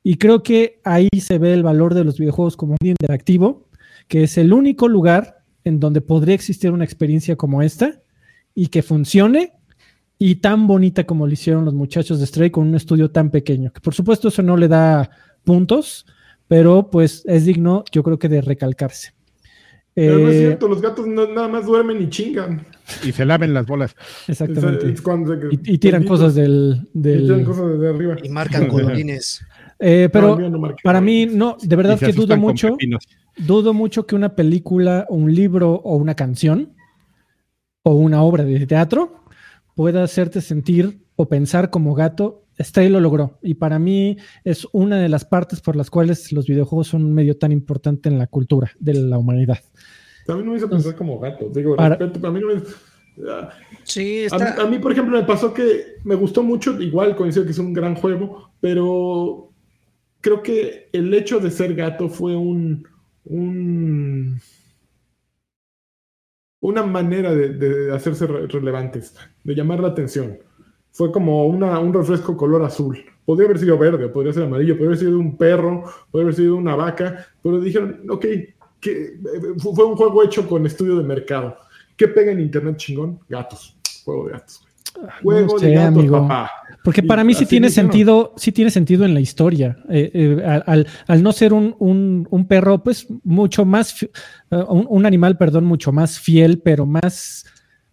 Y creo que ahí se ve el valor de los videojuegos como un interactivo, que es el único lugar en donde podría existir una experiencia como esta y que funcione y tan bonita como lo hicieron los muchachos de Stray con un estudio tan pequeño. Que por supuesto eso no le da puntos, pero pues es digno, yo creo que de recalcarse. Pero no es eh, cierto, los gatos nada más duermen y chingan. Y se laven las bolas. Exactamente. y, tiran cosas del, tiran cosas de arriba. Y marcan colorines. Eh, pero para mí, no, de verdad que dudo mucho. Dudo mucho que una película, un libro o una canción o una obra de teatro pueda hacerte sentir o pensar como gato, Stray lo logró. Y para mí es una de las partes por las cuales los videojuegos son un medio tan importante en la cultura de la humanidad. A mí no me hizo pensar como gato. Digo, para, a mí no me... Sí, a, mí, por ejemplo, me pasó que me gustó mucho, igual coincido que es un gran juego, pero creo que el hecho de ser gato fue un, un una manera de, hacerse relevantes, de llamar la atención. Fue como una, un refresco color azul. Podría haber sido verde, podría ser amarillo, podría haber sido un perro, podría haber sido una vaca, pero dijeron, ok, que fue un juego hecho con estudio de mercado. ¿Qué pega en internet chingón? Gatos. Juego de gatos. Juego de gatos, papá. Porque para mí sí tiene sentido, sí tiene sentido en la historia. Eh, eh, al, no ser un, perro, pues mucho más, eh, un, animal, perdón, mucho más fiel, pero más,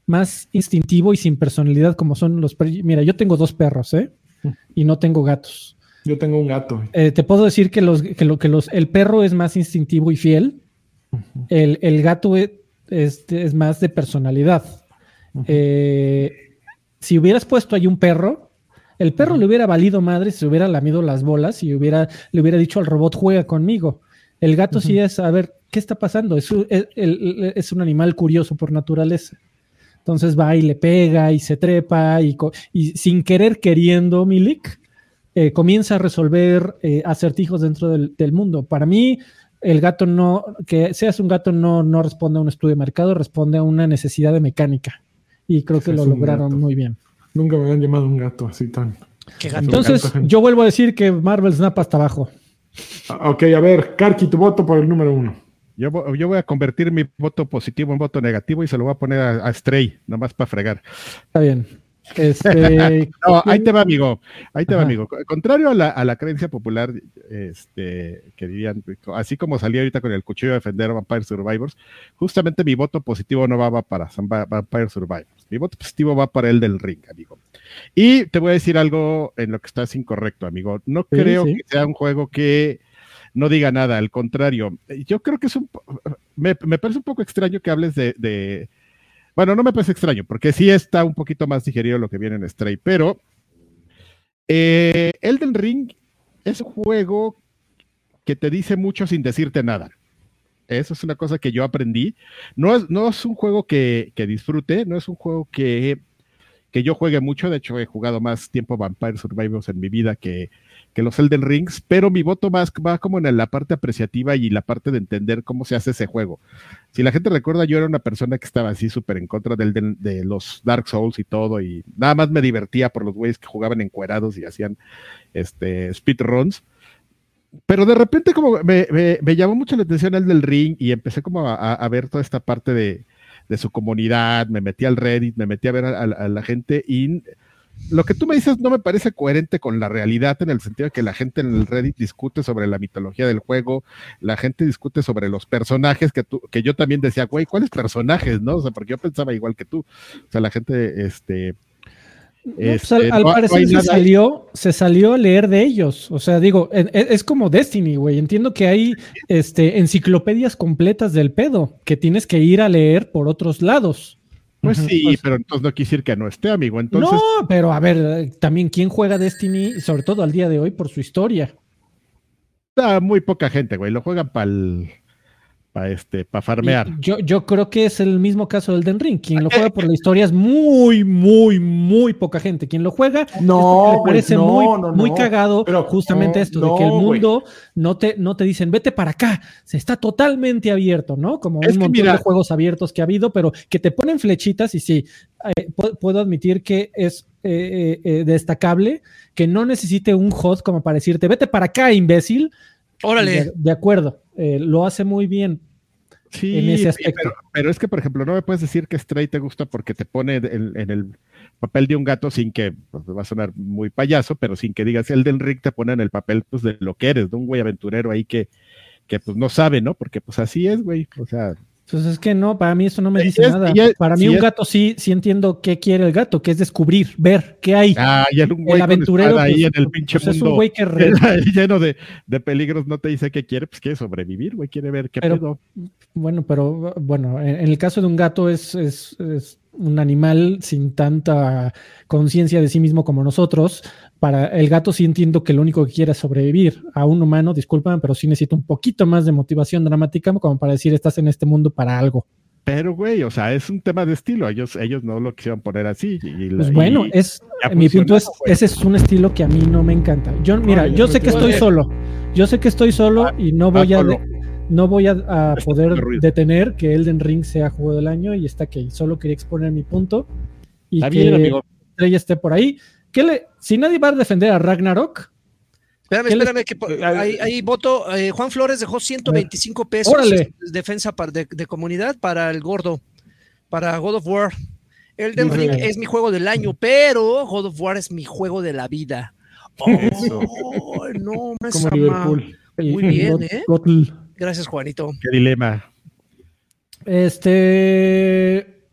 más instintivo y sin personalidad como son los perros. Mira, yo tengo dos perros, ¿eh? Y no tengo gatos. Yo tengo un gato. te puedo decir que, los, que, lo, que los, el perro es más instintivo y fiel. el, gato es, es, más de personalidad. si hubieras puesto ahí un perro, el perro le hubiera valido madre si se hubiera lamido las bolas y hubiera, le hubiera dicho al robot, juega conmigo. El gato sí es, a ver, ¿qué está pasando? Es, es, un animal curioso por naturaleza. Entonces va y le pega y se trepa y, sin querer queriendo, Milik, eh, comienza a resolver eh, acertijos dentro del, mundo. Para mí, el gato no, que seas un gato no, no responde a un estudio de mercado, responde a una necesidad de mecánica. Y creo que lo lograron muy bien. Nunca me habían llamado un gato así tan. Entonces, yo vuelvo a decir que Marvel Snap hasta abajo. Ah, ok, a ver, Karki, tu voto por el número uno. Yo, yo, voy a convertir mi voto positivo en voto negativo y se lo voy a poner a, a Stray, nomás para fregar. Está bien. Este, ahí te va, amigo. Ahí te va, amigo. Contrario a la, a la, creencia popular, este, que dirían, así como salí ahorita con el cuchillo de defender a Vampire Survivors, justamente mi voto positivo no va, para Vampire Survivors. Mi voto positivo va para el del ring, amigo. Y te voy a decir algo en lo que estás incorrecto, amigo. No creo que sea un juego que no diga nada, al contrario. Yo creo que es un. Me, parece un poco extraño que hables de bueno, no me parece extraño, porque sí está un poquito más digerido lo que viene en Stray, pero eh, Elden Ring es un juego que te dice mucho sin decirte nada. Eso es una cosa que yo aprendí. No es, no es un juego que, que disfrute, no es un juego que, que, yo juegue mucho. De hecho, he jugado más tiempo Vampire Survivors en mi vida que, que los Elden Rings, pero mi voto más va como en la parte apreciativa y la parte de entender cómo se hace ese juego. Si la gente recuerda, yo era una persona que estaba así súper en contra del, de los Dark Souls y todo, y nada más me divertía por los güeyes que jugaban encuerados y hacían este, speedruns. Pero de repente como me, llamó mucho la atención el del ring y empecé como a, ver toda esta parte de, su comunidad, me metí al Reddit, me metí a ver a la gente y lo que tú me dices no me parece coherente con la realidad en el sentido de que la gente en el Reddit discute sobre la mitología del juego, la gente discute sobre los personajes que tú, que yo también decía, güey, ¿cuáles personajes? ¿No? O sea, porque yo pensaba igual que tú. O sea, la gente, este, pues, al, este, parecer se, salió, se salió a leer de ellos. O sea, digo, e, e, es, como Destiny, güey. Entiendo que hay este, enciclopedias completas del pedo que tienes que ir a leer por otros lados. Pues sí, pues pero entonces no quisiera que no esté, amigo. Entonces... No, pero a ver, también quién juega Destiny, sobre todo al día de hoy, por su historia. Da muy poca gente, güey. Lo juegan para el para este, para farmear. yo, yo creo que es el mismo caso del Den Ring. Quien lo juega por la historia es muy, muy, muy poca gente. Quien lo juega no, le parece muy, muy cagado pero, justamente esto, de que el mundo no te, no te dicen, vete para acá, se está totalmente abierto, ¿no? Como un montón de juegos abiertos que ha habido, pero que te ponen flechitas y sí, eh, puedo admitir que es eh, eh, destacable que no necesite un HOD como para decirte, vete para acá, imbécil. Órale. de acuerdo, lo hace muy bien. Sí, en ese aspecto. pero, es que, por ejemplo, no me puedes decir que Stray te gusta porque te pone en, el papel de un gato sin que, pues, va a sonar muy payaso, pero sin que digas, el del Rick te pone en el papel, pues, de lo que eres, de un güey aventurero ahí que, que, pues, no sabe, ¿no? Porque, pues, así es, güey, o sea... Pues es que no, para mí eso no me dice nada. para mí un gato sí, sí entiendo qué quiere el gato, que es descubrir, ver qué hay. Ah, y un güey el aventurero ahí pues, en el pinche pues, mundo, es un güey que lleno de, de, peligros, no te dice qué quiere, pues quiere sobrevivir, güey, quiere ver qué pero, Bueno, pero bueno, en, el caso de un gato es, es un animal sin tanta conciencia de sí mismo como nosotros, para el gato sí entiendo que lo único que quiere es sobrevivir. A un humano, disculpan, pero sí necesito un poquito más de motivación dramática como para decir estás en este mundo para algo. Pero, güey, o sea, es un tema de estilo. Ellos, ellos no lo quisieron poner así. pues bueno, es mi punto es, ese es un estilo que a mí no me encanta. Yo, mira, yo, sé que estoy solo. Yo sé que estoy solo y no voy a no voy a, poder detener que Elden Ring sea juego del año y está aquí. Solo quería exponer mi punto y que bien, esté por ahí si nadie va a defender a Ragnarok. Espérame, espérame, que ahí, voto. Eh, Juan Flores dejó 125 pesos de defensa de, comunidad para el gordo, para God of War. Elden Ring es mi juego del año, pero God of War es mi juego de la vida. Oh, no, me Como Liverpool. Muy bien, ¿eh? Gracias, Juanito. Qué dilema. Este.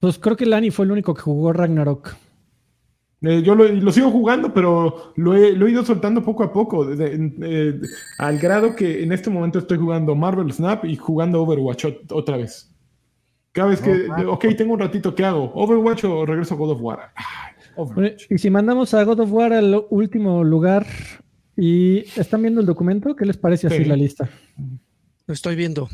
Pues creo que Lani fue el único que jugó Ragnarok. Eh, yo lo, sigo jugando, pero lo he, ido soltando poco a poco, eh, al grado que en este momento estoy jugando Marvel Snap y jugando Overwatch otra vez. Cada vez que, ok, tengo un ratito, ¿qué hago? ¿Overwatch o regreso a God of War? y si mandamos a God of War al último lugar y están viendo el documento, ¿qué les parece así la lista? Lo estoy viendo.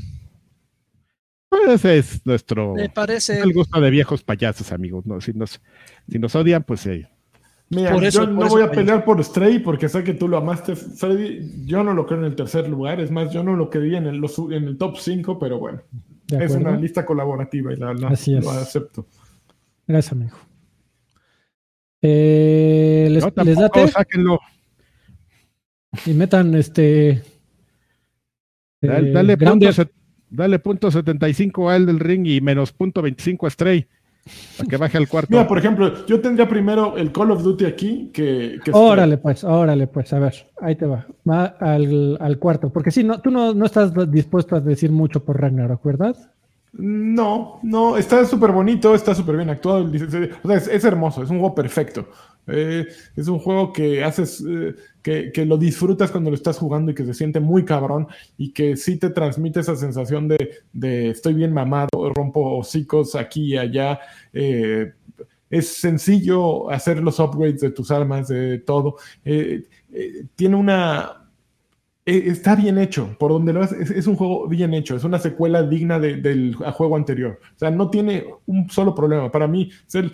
Pues es nuestro. Me parece. El gusto de viejos payasos, amigos. ¿no? Si, nos, si nos odian, pues eh, Mira, yo no voy a pelear por Stray porque sé que tú lo amaste, Freddy. Yo no lo creo en el tercer lugar. Es más, yo no lo quería en el, en el top 5, pero bueno. Es una lista colaborativa y la, lo acepto. Gracias, amigo. Eh, ¿les, no, ¿les date? Sáquenlo. Y metan este. Dale, dale, punto, dale punto 75 a el del ring y menos punto 25 a Stray. Para que baje al cuarto. Mira, por ejemplo, yo tendría primero el Call of Duty aquí que. órale, pues, órale, pues, a ver, ahí te va. Va al, cuarto. Porque si no, tú no, no, estás dispuesto a decir mucho por Ragnarok, ¿verdad? No, no, está súper bonito, está súper bien actuado. O sea, es, hermoso, es un juego perfecto. Eh, es un juego que haces, eh, que, lo disfrutas cuando lo estás jugando y que se siente muy cabrón y que sí te transmite esa sensación de, estoy bien mamado, rompo hocicos aquí y allá. Eh, es sencillo hacer los upgrades de tus armas, de todo. tiene una... Está bien hecho, por donde lo haces, es, un juego bien hecho, es una secuela digna del juego anterior. O sea, no tiene un solo problema. Para mí, es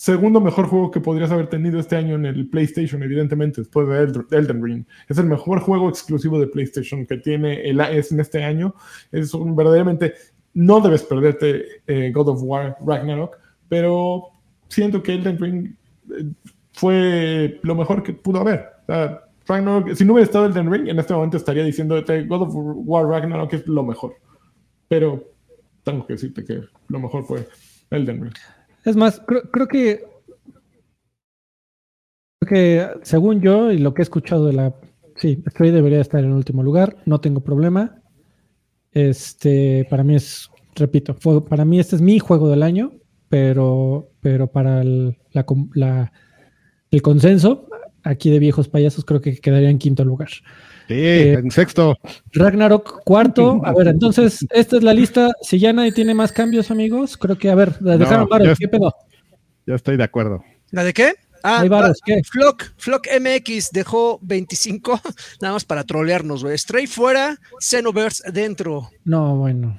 segundo mejor juego que podrías haber tenido este año en el PlayStation, evidentemente, después de Elden Ring. Es el mejor juego exclusivo de PlayStation que tiene el, es en este año. Es un, verdaderamente, no debes perderte eh, God of War Ragnarok, pero siento que Elden Ring eh, fue lo mejor que pudo haber. Ragnarok, si no hubiera estado Elden Ring, en este momento estaría diciendo God of War Ragnarok es lo mejor. Pero tengo que decirte que lo mejor fue Elden Ring. Es más, creo, que creo que según yo y lo que he escuchado de la sí, Stray debería estar en último lugar, no tengo problema. Este, para mí es, repito, para mí este es mi juego del año. pero, pero para el, la, la, el consenso, aquí de viejos payasos, creo que quedaría en quinto lugar. Sí, eh, en sexto. Ragnarok cuarto. A ver, entonces, esta es la lista. Si ya nadie tiene más cambios, amigos, creo que, a ver, dejaron no, ¿qué pedo? Yo estoy de acuerdo. ¿La de qué? Ah, ¿qué? Flock, Flock MX dejó 25, nada más para trolearnos, güey. Stray fuera, Xenoverse dentro. No, bueno.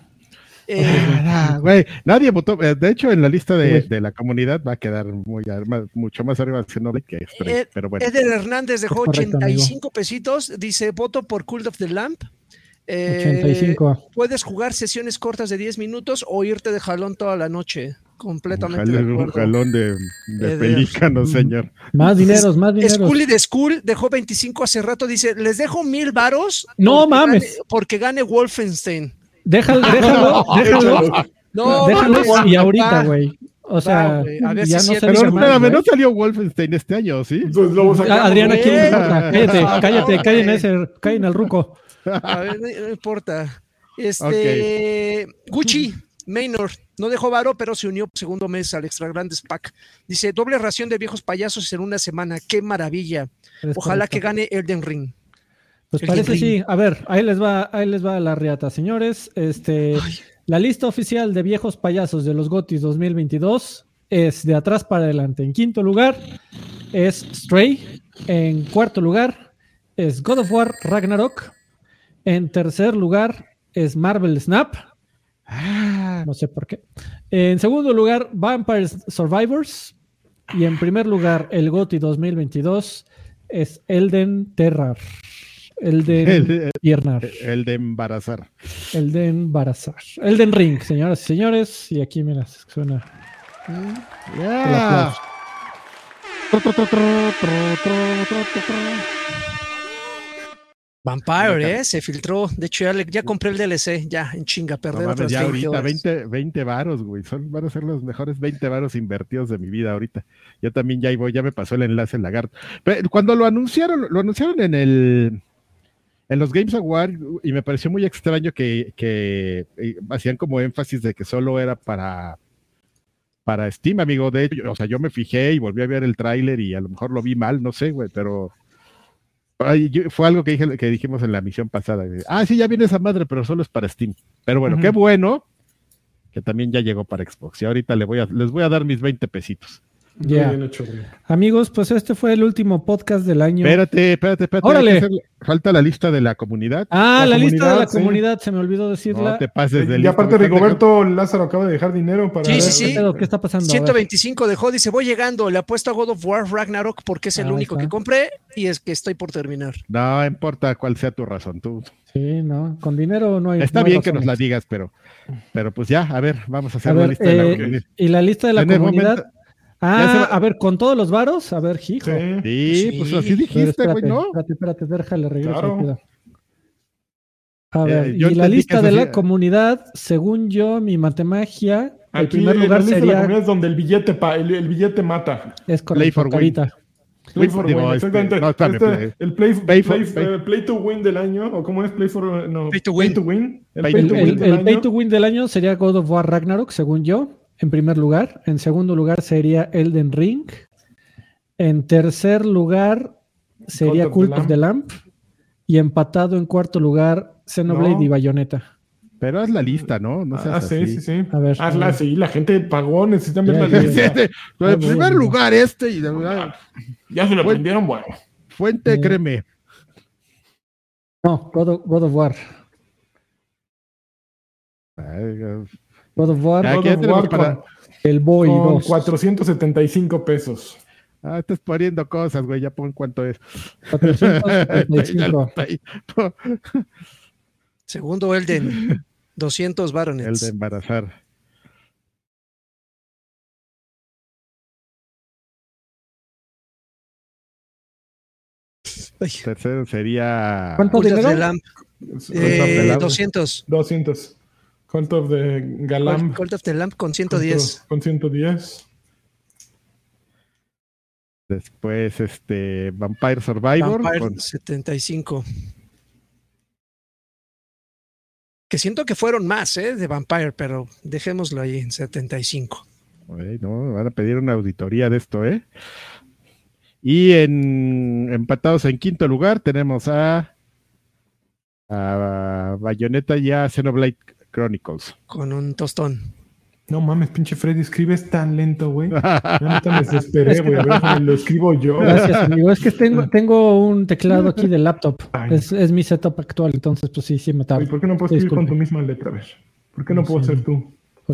Eh, nadie votó. Eh, de hecho, en la lista de, la comunidad va a quedar muy, mucho más arriba Xenoblade que Stray. pero bueno. Eder Hernández dejó 85 pesitos. Dice: voto por Cult of the Lamp. 85. Eh, puedes jugar sesiones cortas de 10 minutos o irte de jalón toda la noche completamente. Un, jalón de, pelícano, señor. Más dineros, más dineros. Schooly de School dejó 25 hace rato. Dice: Les dejo mil varos. No mames. porque gane Wolfenstein. Déjalo, déjalo, déjalo. No, déjalo y ahorita, güey. O sea, a ver ya si no Pero espérame, no salió Wolfenstein este año, ¿sí? Pues lo Adriana, ¿quién Cállate, cállate, cállen ese, cállen al ruco. A ver, no, importa. Este, Gucci, Maynor, no dejó varo, pero se unió segundo mes al Extra Grandes Pack. Dice, doble ración de viejos payasos en una semana. ¡Qué maravilla! Ojalá que gane Elden Ring. Pues parece sí. A ver, ahí les va, ahí les va la riata, señores. Este, la lista oficial de viejos payasos de los Gotis 2022 es de atrás para adelante. En quinto lugar es Stray. En cuarto lugar es God of War Ragnarok. En tercer lugar es Marvel Snap. Ah. no sé por qué. En segundo lugar, Vampire Survivors. Y en primer lugar, el GOTI 2022 es Elden Terrar. El de piernar. El de embarazar. El de embarazar. El de ring, señoras y señores. Y aquí, mira, suena. Vampire, ¿eh? Se filtró. De hecho, ya, ya compré el DLC. Ya, en chinga, perder no, Ya ahorita, 20, 20 varos, güey. Son, van a ser los mejores 20 varos invertidos de mi vida ahorita. Yo también ya voy, ya me pasó el enlace en lagarto. Pero cuando lo anunciaron, lo anunciaron en el en los Games Awards, y me pareció muy extraño que, eh, hacían como énfasis de que solo era para, para Steam, amigo. De hecho, o sea, yo me fijé y volví a ver el tráiler y a lo mejor lo vi mal, no sé, güey, pero fue algo que, dije, que dijimos en la misión pasada. Ah, sí, ya viene esa madre, pero solo es para Steam. Pero bueno, qué bueno que también ya llegó para Xbox. Y ahorita le voy a, les voy a dar mis 20 pesitos. Ya. Amigos, pues este fue el último podcast del año. Espérate, espérate, espérate. Falta la lista de la comunidad. Ah, la, lista de la comunidad, se me olvidó decirla. No te pases Y aparte, Rigoberto Lázaro acaba de dejar dinero para. Sí, sí, sí. ¿Qué está pasando? 125 dejó, dice: Voy llegando, le apuesto a God of War Ragnarok porque es el único que compré y es que estoy por terminar. No importa cuál sea tu razón, tú. Sí, no, con dinero no hay. Está bien que nos la digas, pero, pero pues ya, a ver, vamos a hacer la lista de la eh, comunidad. Y la lista de la comunidad. Ah, a ver, con todos los varos, a ver, hijo. Sí, pues así dijiste, güey, ¿no? Espérate, espérate, déjale regreso. A ver, eh, y la lista de la comunidad, según yo, mi matemagia, el primer lugar sería. De la comunidad es donde el billete, pa, el, billete mata. Es correcto. Play for win. Play for win, este, exactamente. No, este, el play, play, for, play, play, to win del año, o cómo es play for no, play to win. Play to win. El, play to win, el play to win del año sería God of War Ragnarok, según yo en primer lugar. En segundo lugar sería Elden Ring. En tercer lugar sería Cult of the Lamp. Y empatado en cuarto lugar, Xenoblade y Bayonetta. Pero haz la lista, ¿no? no ah, sí, sí, sí. A ver, Hazla, sí, la gente pagó, necesitan ver la lista. en primer lugar, este. Y, ya se lo vendieron, bueno. Fuente, eh, créeme. No, God of, God of War. God of War, el Boy con 475 pesos. Ah, estás poniendo cosas, güey. Ya pon cuánto es. 475. Segundo, el de 200 varones. El de embarazar. Tercero sería. ¿Cuánto dinero? Eh, 200. 200. Cult of the Galamp. Cult of the Lamp con 110. Con 110. Después, este, Vampire Survivor. Vampire con 75. Que siento que fueron más, ¿eh? De Vampire, pero dejémoslo ahí en 75. Güey, no, van a pedir una auditoría de esto, ¿eh? Y en empatados en quinto lugar tenemos a, a Bayonetta y a Xenoblade Chronicles. Con un tostón. No mames, pinche Freddy, escribes tan lento, güey. Ya me desesperé, güey. A ver, déjame, lo escribo yo. Gracias, amigo. Es que tengo, tengo un teclado aquí de laptop. Es, es mi setup actual, entonces pues sí, sí me tarda. ¿Por qué no puedo escribir con tu misma letra? A ver. ¿Por qué no No puedo sé. ser tú?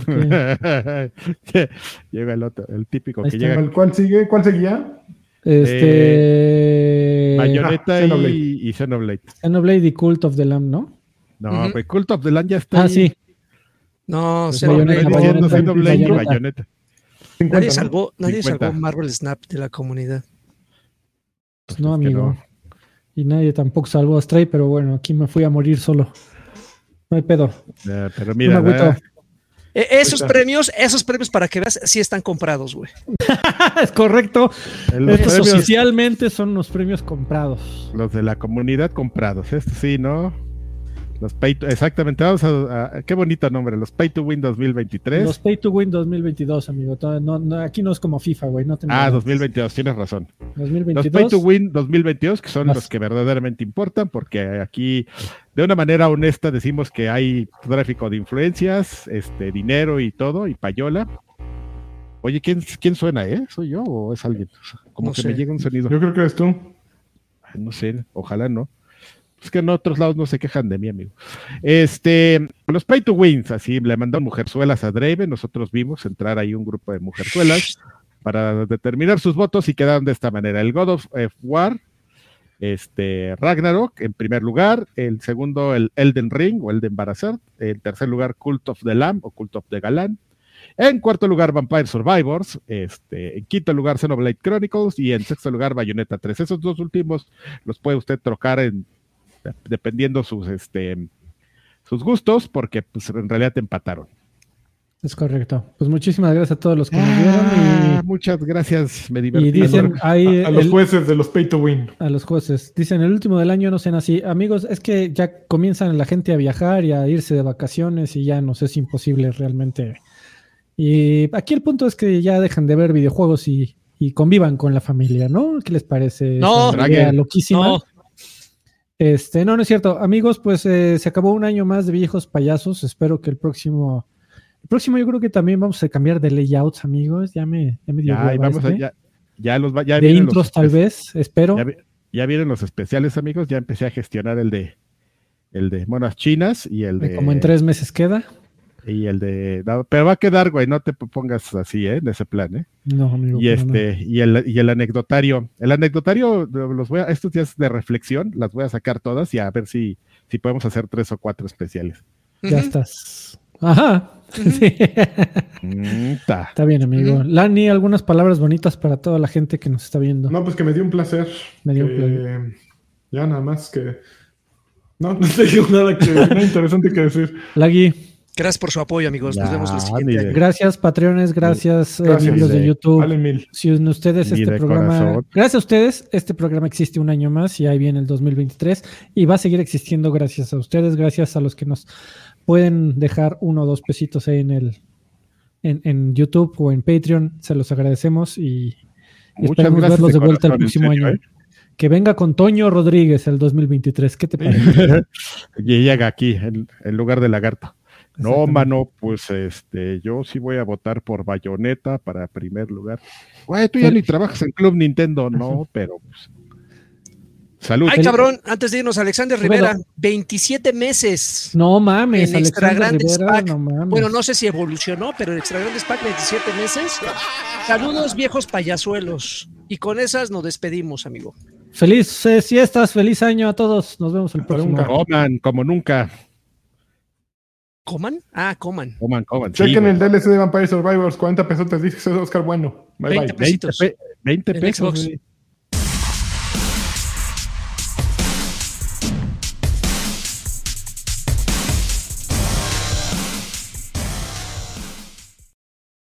Llega el otro, el típico Ahí que está. llega ¿Cuál, sigue? ¿Cuál seguía? este. Bayonetta Ah, Xenoblade. y, y Xenoblade. Xenoblade y Cult of the Lamb, ¿no? No, Ujú. güey, Cult of the Land ya está. Ah, ahí. sí. No, Pues Bayonetta. Bayonetta. 50, Nadie ¿no? salvó, nadie 50. salvó Marvel Snap de la comunidad. Pues no, es que amigo. no. Y nadie tampoco salvó a Stray, pero bueno, aquí me fui a morir solo. No hay pedo. Eh, pero No mira. E- esos premios, esos premios para que veas, sí están comprados, güey. es correcto. los, Estos premios, oficialmente son los premios comprados. los de la comunidad comprados. Esto sí, ¿no? Los pay to- exactamente, vamos a, a- qué bonito nombre, los Pay to Win 2023. Los Pay to Win 2022, amigo. No, no, aquí no es como FIFA, güey. No ah, engañes. 2022, tienes razón. Los 2022. Pay to Win 2022, que son Más. los que verdaderamente importan, porque aquí, de una manera honesta, decimos que hay tráfico de influencias, este, dinero y todo, y payola. Oye, ¿quién, quién suena, eh? ¿Soy yo o es alguien? Como No que sé. me llega un sonido. Yo creo que eres tú. Ay, No sé, ojalá no. Es que en otros lados no se quejan de mí, amigo. Este, los pay to wins, así le mandaron mujerzuelas a Draven. Nosotros vimos entrar ahí un grupo de mujerzuelas para determinar sus votos y quedaron de esta manera: el God of eh, War, este, Ragnarok en primer lugar, el segundo, el Elden Ring o Elden Barazard, en tercer lugar, Cult of the Lamb o Cult of the Galán. En cuarto lugar, Vampire Survivors. Este, en quinto lugar, Xenoblade Chronicles. Y en sexto lugar, Bayonetta 3. Esos dos últimos los puede usted trocar en, dependiendo sus, este, sus gustos, porque pues, en realidad te empataron. Es correcto. Pues muchísimas gracias a todos los que nos Ah, vieron muchas gracias, me y, y divertí. dicen ahí A, a los el- jueces de los pay to win. a los jueces. Dicen el último del año no sean así. Amigos, es que ya comienzan la gente a viajar y a irse de vacaciones y ya nos es imposible realmente. Y aquí el punto es que ya dejan de ver videojuegos y, y convivan con la familia, ¿no? ¿Qué les parece? No. esa idea Draguen. loquísima. No, Este, no, no es cierto. Amigos, pues eh, se acabó un año más de viejos payasos. Espero que el próximo. El próximo yo creo que también vamos a cambiar de layouts, amigos. Ya me, ya me dio Ya, vamos a- ya, ya los va- ya De los intros, tal vez, espero. Ya, ya vienen los especiales, amigos. Ya empecé a gestionar el de el de monas chinas y el de Como en tres meses queda. Y el de no, pero va a quedar, güey, no te pongas así, ¿eh? En ese plan, ¿eh? No, amigo. Y no. este, y el, y el anecdotario. El anecdotario, los voy a, estos días de reflexión, las voy a sacar todas y a ver si, si podemos hacer tres o cuatro especiales. Ya estás. Ajá. Sí. Mm, ta. Está bien, amigo. Lani, algunas palabras bonitas para toda la gente que nos está viendo. No, pues que me dio un placer. Me dio un placer. Ya nada más que. No, no tengo nada, que, nada interesante que decir. Lagui, gracias por su apoyo, amigos. Nos Ya, vemos el ni siguiente de- gracias, Patreones, gracias, eh, miembros de. YouTube. Vale mil. Si ustedes Ni este programa, corazón. gracias a ustedes, este programa existe un año más y ahí viene el 2023 y va a seguir existiendo gracias a ustedes, gracias a los que nos pueden dejar uno o dos pesitos ahí en el en, en YouTube o en Patreon, se los agradecemos y esperamos verlos de de vuelta el corazón, próximo serio, año. ¿eh? Que venga con Toño Rodríguez el 2023, ¿qué te parece? y llega aquí, en, en lugar de lagarto. No, mano, pues este, yo sí voy a votar por Bayonetta para primer lugar. Güey, tú ya Sí. ni trabajas en Club Nintendo, no, pero pues. Salud. Ay, cabrón, antes de irnos, Alexander Bueno. Rivera, 27 meses. No mames, En Extra Alexander Grandes Rivera, Pack. no mames. Bueno, no sé si evolucionó, pero en Extra Grandes Pack 27 meses. Saludos, viejos payasuelos. Y con esas nos despedimos, amigo. Feliz eh, siestas, feliz año a todos. Nos vemos el próximo. Coman, como nunca. ¿Coman? Ah, coman. Coman, coman. sí, Chequen güey. el DLC de Vampire Survivors. 40 pesos te dice Oscar Bueno. Bye 20 bye. 20, pesitos. pe- 20 En pesos. Xbox.